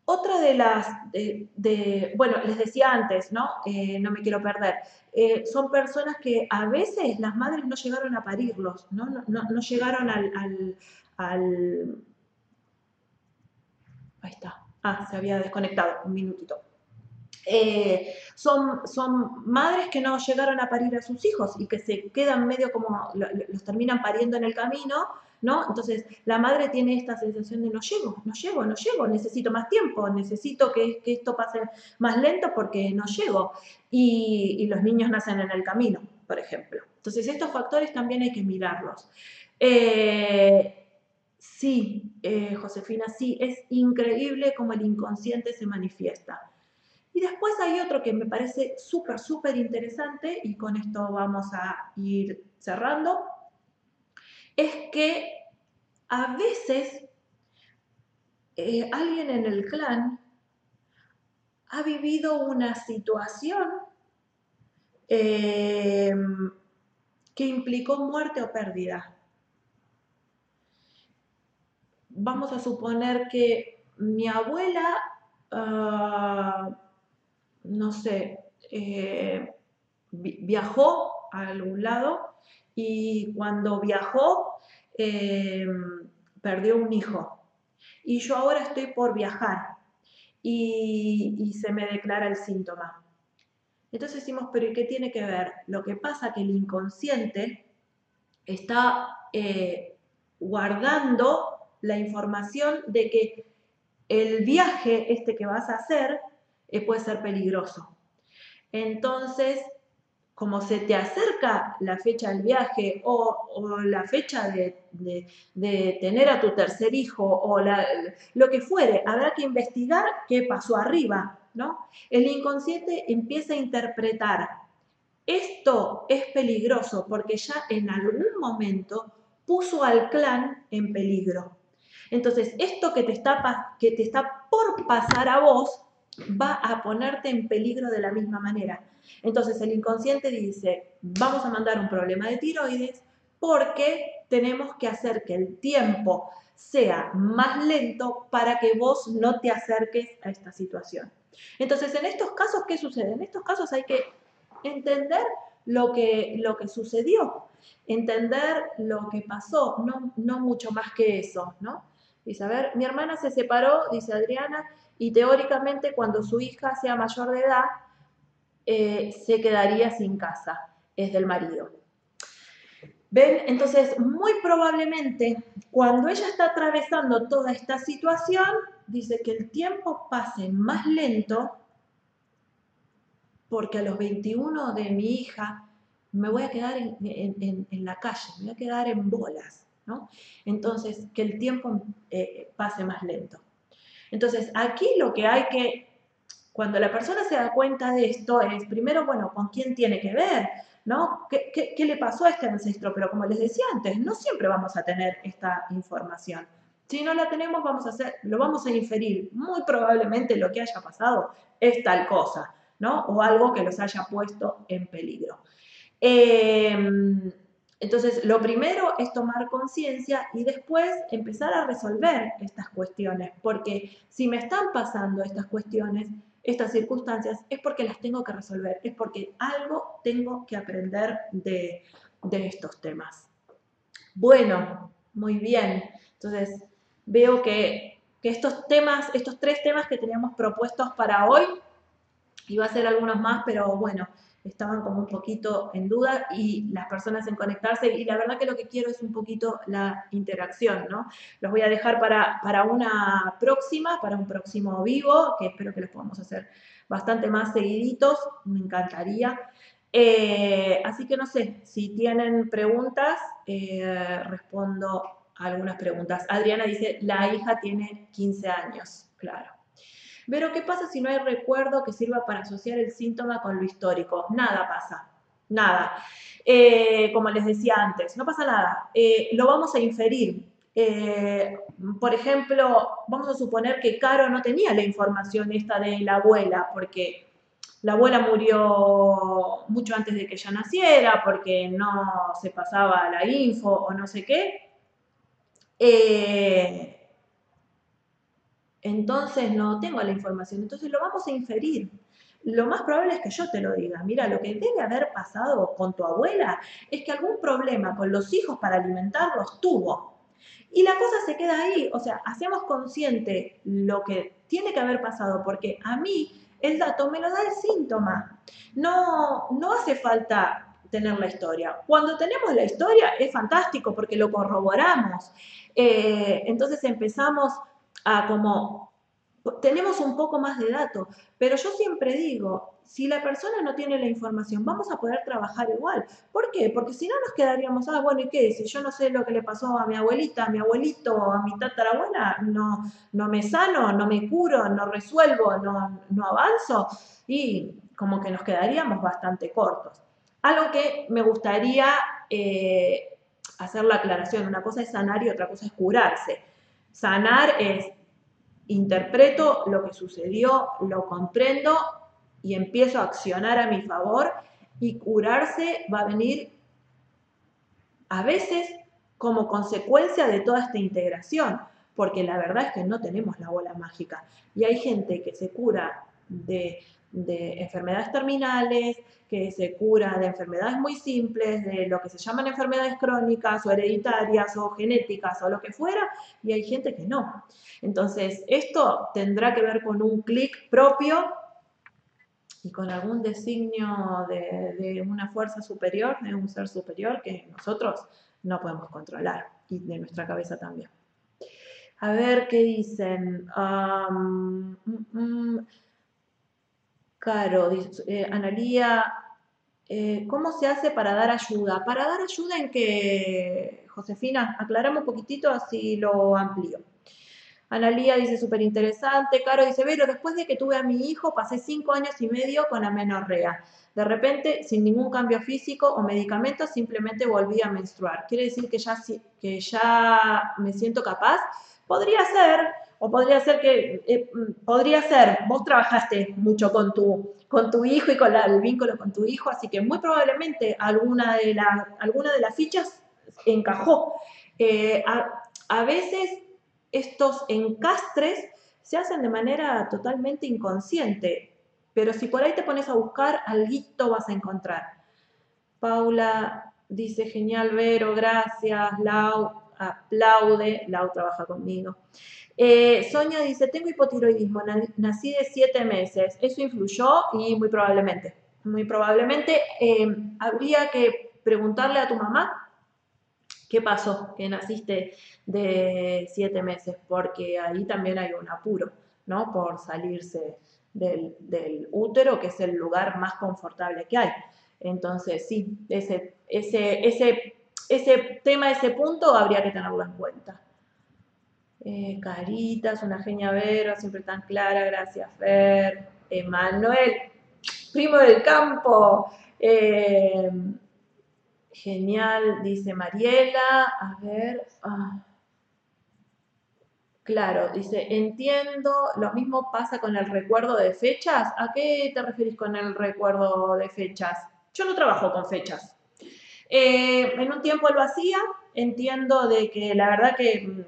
otra de las, bueno, les decía antes, ¿no? Eh, no me quiero perder. Eh, son personas que a veces las madres no llegaron a parirlos, ¿no? No, llegaron al, al, Ahí está. Ah, se había desconectado, un minutito. Eh, son, son madres que no llegaron a parir a sus hijos y que se quedan medio como, los terminan pariendo en el camino ¿no? Entonces, la madre tiene esta sensación de no llego, no llego, no llego, necesito más tiempo, necesito que, esto pase más lento porque no llego. Y, los niños nacen en el camino, por ejemplo. Entonces, estos factores también hay que mirarlos. Eh, sí, eh, Josefina, sí, es increíble cómo el inconsciente se manifiesta. Y después hay otro que me parece súper, súper interesante, y con esto vamos a ir cerrando, es que a veces eh, alguien en el clan ha vivido una situación em, que implicó muerte o pérdida. Vamos a suponer que mi abuela ah, no sé, eh, viajó a algún lado y cuando viajó eh, perdió un hijo. Y yo ahora estoy por viajar y, se me declara el síntoma. Entonces decimos, pero ¿y qué tiene que ver? Lo que pasa que el inconsciente está eh, guardando la información de que el viaje este que vas a hacer eh, puede ser peligroso. Entonces, como se te acerca la fecha del viaje o, la fecha de, tener a tu tercer hijo o lo que fuere, habrá que investigar qué pasó arriba, ¿no? El inconsciente empieza a interpretar, esto es peligroso porque ya en algún momento puso al clan en peligro. Entonces, esto que te está, que te está por pasar a vos va a ponerte en peligro de la misma manera. Entonces el inconsciente dice, vamos a mandar un problema de tiroides porque tenemos que hacer que el tiempo sea más lento para que vos no te acerques a esta situación. Entonces, en estos casos, ¿qué sucede? En estos casos hay que entender lo que, lo que sucedió, entender lo que pasó, no, no mucho más que eso, ¿no? Dice, a ver, mi hermana se separó, dice Adriana, y teóricamente cuando su hija sea mayor de edad, eh, se quedaría sin casa, es del marido. ¿Ven? Entonces, muy probablemente, cuando ella está atravesando toda esta situación, dice que el tiempo pase más lento porque a los 21 de mi hija me voy a quedar en, la calle, me voy a quedar en bolas, Entonces, que el tiempo eh, pase más lento. Entonces, aquí lo que hay que, cuando la persona se da cuenta de esto, es primero, bueno, con quién tiene que ver, ¿no? ¿Qué, le pasó a este ancestro? Pero como les decía antes, no siempre vamos a tener esta información. Si no la tenemos, vamos a hacer, lo vamos a inferir. Muy probablemente lo que haya pasado es tal cosa, ¿no? O algo que los haya puesto en peligro. Eh, entonces, lo primero es tomar conciencia y después empezar a resolver estas cuestiones, porque si me están pasando estas cuestiones, estas circunstancias, es porque las tengo que resolver, es porque algo tengo que aprender de, estos temas. Bueno, muy bien. Entonces, veo que, que estos temas, estos tres temas que teníamos propuestos para hoy, iba a ser algunos más, pero bueno, estaban como un poquito en duda y las personas en conectarse y la verdad que lo que quiero es un poquito la interacción, ¿no? Los voy a dejar para, para una próxima, para un próximo vivo, que espero que los podamos hacer bastante más seguiditos, me encantaría. Eh, así que no sé, si tienen preguntas, eh, respondo a algunas preguntas. Adriana dice, la hija tiene 15 años, claro. Pero, ¿qué pasa si no hay recuerdo que sirva para asociar el síntoma con lo histórico? Nada pasa, nada. Eh, como les decía antes, no pasa nada. Eh, lo vamos a inferir. Eh, por ejemplo, vamos a suponer que Caro no tenía la información esta de la abuela, porque la abuela murió mucho antes de que ella naciera, porque no se pasaba la info o no sé qué. Eh, entonces no tengo la información, entonces lo vamos a inferir. Lo más probable es que yo te lo diga. Mira, lo que debe haber pasado con tu abuela es que algún problema con los hijos para alimentarlos tuvo. Y la cosa se queda ahí, o sea, hacemos consciente lo que tiene que haber pasado, porque a mí el dato me lo da el síntoma. No, no hace falta tener la historia. Cuando tenemos la historia es fantástico porque lo corroboramos. Eh, entonces empezamos a como, tenemos un poco más de datos, pero yo siempre digo, si la persona no tiene la información, vamos a poder trabajar igual. ¿Por qué? Porque si no nos quedaríamos, ah, bueno, ¿y qué? Si yo no sé lo que le pasó a mi abuelita, a mi abuelito, a mi tatarabuela, no, no me sano, no me curo, no resuelvo, no, no avanzo, y como que nos quedaríamos bastante cortos. Algo que me gustaría eh, hacer la aclaración, una cosa es sanar y otra cosa es curarse. Sanar es interpreto lo que sucedió, lo comprendo y empiezo a accionar a mi favor y curarse va a venir a veces como consecuencia de toda esta integración, porque la verdad es que no tenemos la bola mágica. Y hay gente que se cura de, enfermedades terminales, que se cura de enfermedades muy simples, de lo que se llaman enfermedades crónicas o hereditarias o genéticas o lo que fuera, y hay gente que no. Entonces, esto tendrá que ver con un clic propio y con algún designio de, una fuerza superior, de un ser superior que nosotros no podemos controlar y de nuestra cabeza también. A ver qué dicen. Um, Caro, eh, Analía, eh, ¿cómo se hace para dar ayuda? Para dar ayuda en que, Josefina, aclaramos un poquitito así lo amplío. Analía dice súper interesante. Caro dice, Vero, después de que tuve a mi hijo, pasé cinco años y medio con amenorrea. De repente, sin ningún cambio físico o medicamentos, simplemente volví a menstruar. ¿Quiere decir que ya, que ya me siento capaz? Podría ser, o podría ser que, eh, podría ser, vos trabajaste mucho con tu, con tu hijo y con el vínculo con tu hijo, así que muy probablemente alguna de, alguna de las fichas encajó. Eh, a, a veces estos encastres se hacen de manera totalmente inconsciente, pero si por ahí te pones a buscar, algo vas a encontrar. Paula dice, genial, Vero, gracias, Lau, aplaude, Lau trabaja conmigo. Eh, Sonia dice, tengo hipotiroidismo, nací de siete meses, eso influyó y muy probablemente, muy probablemente eh, habría que preguntarle a tu mamá ¿Qué pasó? Que naciste de siete meses, porque ahí también hay un apuro, ¿no? Por salirse del, útero, que es el lugar más confortable que hay. Entonces, sí, ese, ese, ese, ese tema, ese punto, habría que tenerlo en cuenta. Eh, Caritas, una genia Vera, siempre tan clara, gracias Fer. Emanuel, primo del campo. Eh, Genial, dice Mariela. A ver. Ah. Claro, dice, entiendo, lo mismo pasa con el recuerdo de fechas. ¿A qué te referís con el recuerdo de fechas? Yo no trabajo con fechas. Eh, en un tiempo lo hacía, entiendo de que la verdad que mm,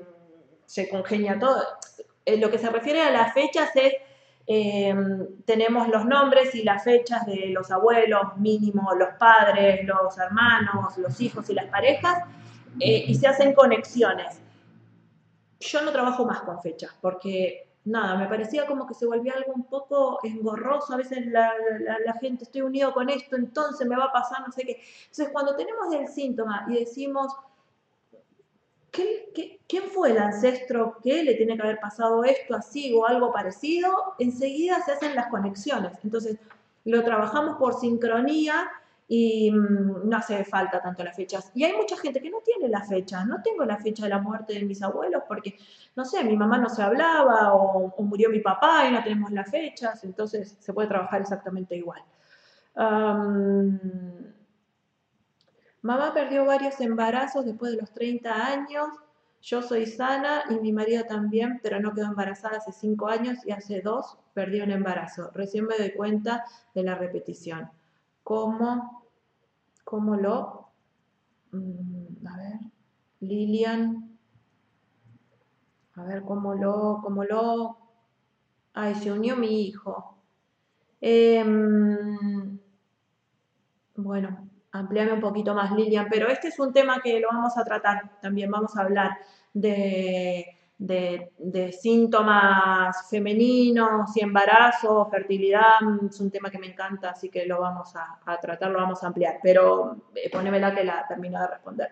se congenia todo. Lo que se refiere a las fechas es Em, tenemos los nombres y las fechas de los abuelos, mínimo los padres, los hermanos, los hijos y las parejas, eh, y se hacen conexiones. Yo no trabajo más con fechas porque, nada, me parecía como que se volvía algo un poco engorroso. A veces la, la gente, estoy unido con esto, entonces me va a pasar no sé qué. Entonces, cuando tenemos el síntoma y decimos, quién fue el ancestro que le tiene que haber pasado esto así o algo parecido? Enseguida se hacen las conexiones. Entonces, lo trabajamos por sincronía y mm, no hace falta tanto las fechas. Y hay mucha gente que no tiene las fechas. No tengo la fecha de la muerte de mis abuelos porque, no sé, mi mamá no se hablaba o, murió mi papá y no tenemos las fechas. Entonces, se puede trabajar exactamente igual. Mamá perdió varios embarazos después de los 30 años. Yo soy sana y mi marido también, pero no quedó embarazada hace 5 años y hace 2 perdió un embarazo. Recién me doy cuenta de la repetición. ¿Cómo, cómo lo? Mm, a ver, Lilian. A ver, ¿cómo lo? ¿Cómo lo? Ay, se unió mi hijo. Em, bueno, ampliame un poquito más, Lilian, pero este es un tema que lo vamos a tratar también, vamos a hablar de, de, síntomas femeninos y embarazo, fertilidad, es un tema que me encanta, así que lo vamos a, tratar, lo vamos a ampliar, pero eh, ponémela que la termino de responder.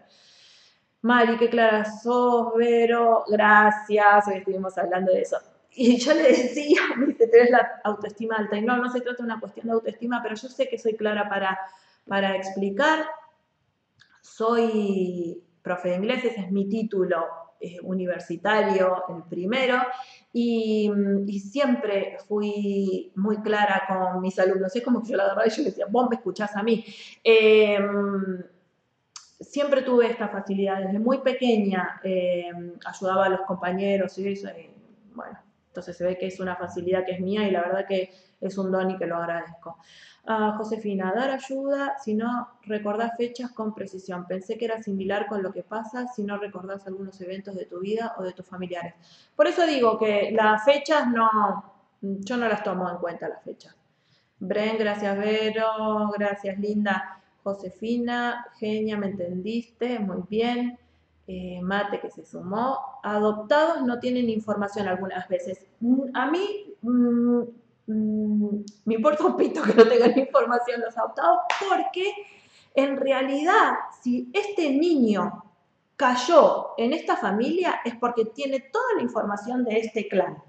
Mari, qué clara sos, Vero, gracias, hoy estuvimos hablando de eso. Y yo le decía, me dice, tenés la autoestima alta. Y no, no se trata de una cuestión de autoestima, pero yo sé que soy clara para, para explicar. Soy profe de inglés, ese es mi título eh, universitario, el primero, y, siempre fui muy clara con mis alumnos. Es como que yo la agarraba y yo decía, vos me escuchás a mí. Em, siempre tuve esta facilidad, desde muy pequeña em, ayudaba a los compañeros y eso, bueno, entonces se ve que es una facilidad que es mía y la verdad que es un don y que lo agradezco. Josefina, dar ayuda si no recordás fechas con precisión. Pensé que era similar con lo que pasa si no recordás algunos eventos de tu vida o de tus familiares. Por eso digo que las fechas no, yo no las tomo en cuenta las fechas. Bren, gracias Vero, gracias Linda. Josefina, genia, me entendiste, muy bien. Eh, mate que se sumó. Adoptados no tienen información algunas veces. A mí mm, Mm, me importa un pito que no tengan información los adoptados, porque en realidad, si este niño cayó en esta familia, es porque tiene toda la información de este clan,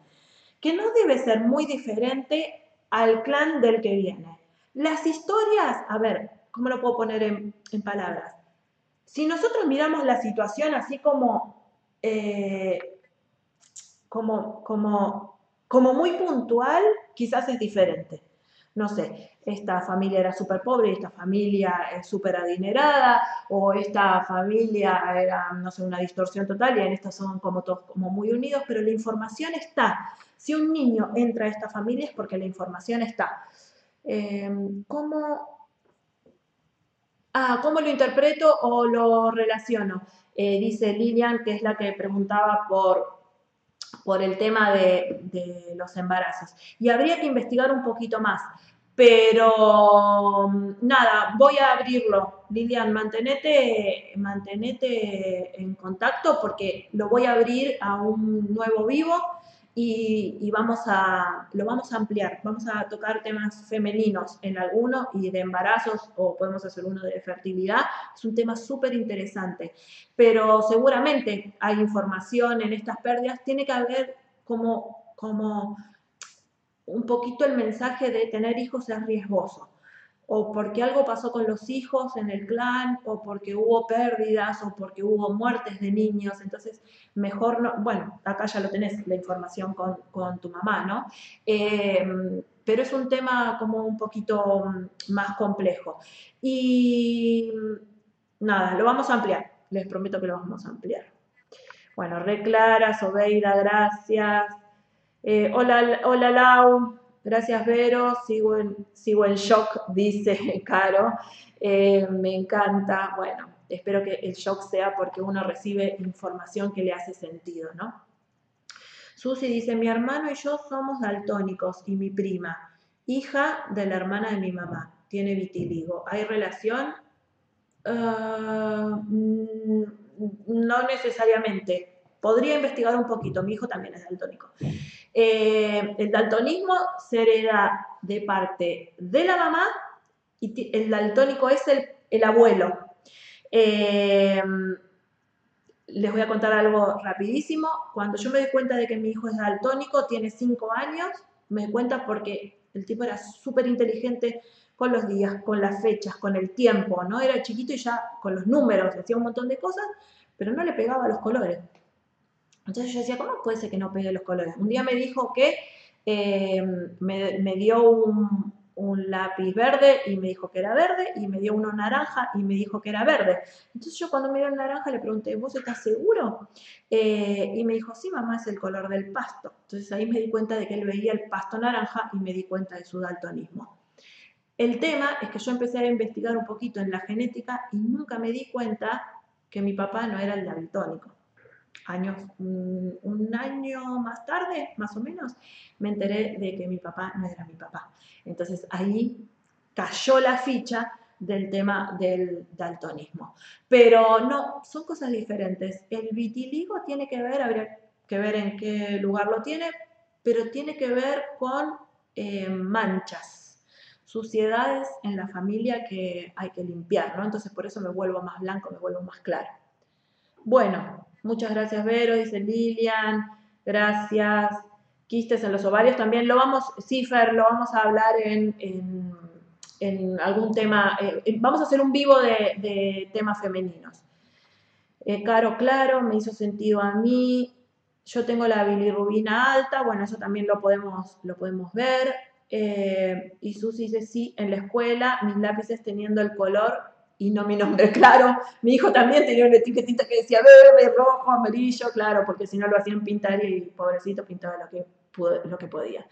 que no debe ser muy diferente al clan del que viene. Las historias, a ver, ¿cómo lo puedo poner en, palabras? Si nosotros miramos la situación así como, eh, como, como como muy puntual, quizás es diferente. No sé, esta familia era súper pobre esta familia es súper adinerada, o esta familia era, no sé, una distorsión total y en estas son como todos como muy unidos, pero la información está. Si un niño entra a esta familia es porque la información está. Em, ¿cómo, ah, ¿Cómo lo interpreto o lo relaciono? Eh, dice Lilian, que es la que preguntaba por por el tema de, los embarazos. Y habría que investigar un poquito más. Pero nada, voy a abrirlo. Lilian, mantenete, mantenete en contacto porque lo voy a abrir a un nuevo vivo y, vamos a, lo vamos a ampliar. Vamos a tocar temas femeninos en alguno y de embarazos o podemos hacer uno de fertilidad. Es un tema súper interesante, pero seguramente hay información en estas pérdidas. Tiene que haber como, como un poquito el mensaje de tener hijos es riesgoso o porque algo pasó con los hijos en el clan, o porque hubo pérdidas, o porque hubo muertes de niños, entonces mejor no, bueno, acá ya lo tenés, la información con, tu mamá, ¿no? Em, pero es un tema como un poquito más complejo. Y nada, lo vamos a ampliar, les prometo que lo vamos a ampliar. Bueno, Reclara, Sobeida, gracias. Eh, hola, hola Lau. Gracias, Vero. Sigo en, shock, dice Caro. Eh, me encanta. Bueno, espero que el shock sea porque uno recibe información que le hace sentido, ¿no? Susi dice, mi hermano y yo somos daltónicos y mi prima, hija de la hermana de mi mamá, tiene vitiligo. ¿Hay relación? Ah, mm, no necesariamente. Podría investigar un poquito, mi hijo también es daltónico. Eh, el daltonismo se hereda de parte de la mamá y el daltónico es el, abuelo. Eh, les voy a contar algo rapidísimo. Cuando yo me di cuenta de que mi hijo es daltónico, tiene 5 años, me di cuenta porque el tipo era súper inteligente con los días, con las fechas, con el tiempo, ¿no? Era chiquito y ya con los números, hacía un montón de cosas, pero no le pegaba los colores. Entonces yo decía, ¿cómo puede ser que no pegue los colores? Un día me dijo que eh, me, dio un, lápiz verde y me dijo que era verde, y me dio uno naranja y me dijo que era verde. Entonces yo cuando me dio el naranja le pregunté, ¿vos estás seguro? Eh, y me dijo, sí, mamá, es el color del pasto. Entonces ahí me di cuenta de que él veía el pasto naranja y me di cuenta de su daltonismo. El tema es que yo empecé a investigar un poquito en la genética y nunca me di cuenta que mi papá no era el daltónico años, un, año más tarde, más o menos, me enteré de que mi papá no era mi papá. Entonces ahí cayó la ficha del tema del daltonismo. Pero no, son cosas diferentes. El vitiligo tiene que ver, habría, que ver en qué lugar lo tiene, pero tiene que ver con eh, manchas, suciedades en la familia que hay que limpiar, ¿no? Entonces por eso me vuelvo más blanco, me vuelvo más claro. Bueno, muchas gracias Vero, dice Lilian, gracias. Quistes en los ovarios también, lo vamos, Cifer, lo vamos a hablar en, en, algún tema, eh, vamos a hacer un vivo de, temas femeninos. Eh, caro, claro, me hizo sentido a mí, yo tengo la bilirrubina alta, bueno, eso también lo podemos, lo podemos ver. Eh, y Susi dice, sí, en la escuela, mis lápices teniendo el color y no mi nombre, claro. Mi hijo también tenía una etiquetita que decía verde, rojo, amarillo, claro, porque si no lo hacían pintar y pobrecito pintaba lo que, lo que podía.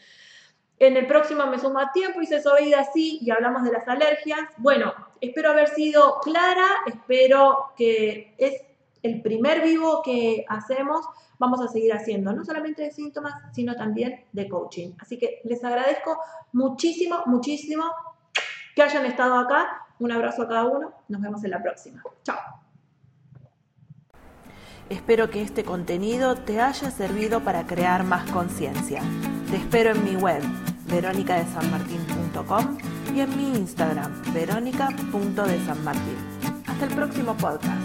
En el próximo me sumo a tiempo, hice eso vida así y hablamos de las alergias. Bueno, espero haber sido clara, espero que es el primer vivo que hacemos vamos a seguir haciendo, no solamente de síntomas, sino también de coaching. Así que les agradezco muchísimo, muchísimo que hayan estado acá. Un abrazo a cada uno. Nos vemos en la próxima. Chao. Espero que este contenido te haya servido para crear más conciencia. Te espero en mi web, veronicadesanmartin.com y en mi Instagram, verónica.desanmartin. Hasta el próximo podcast.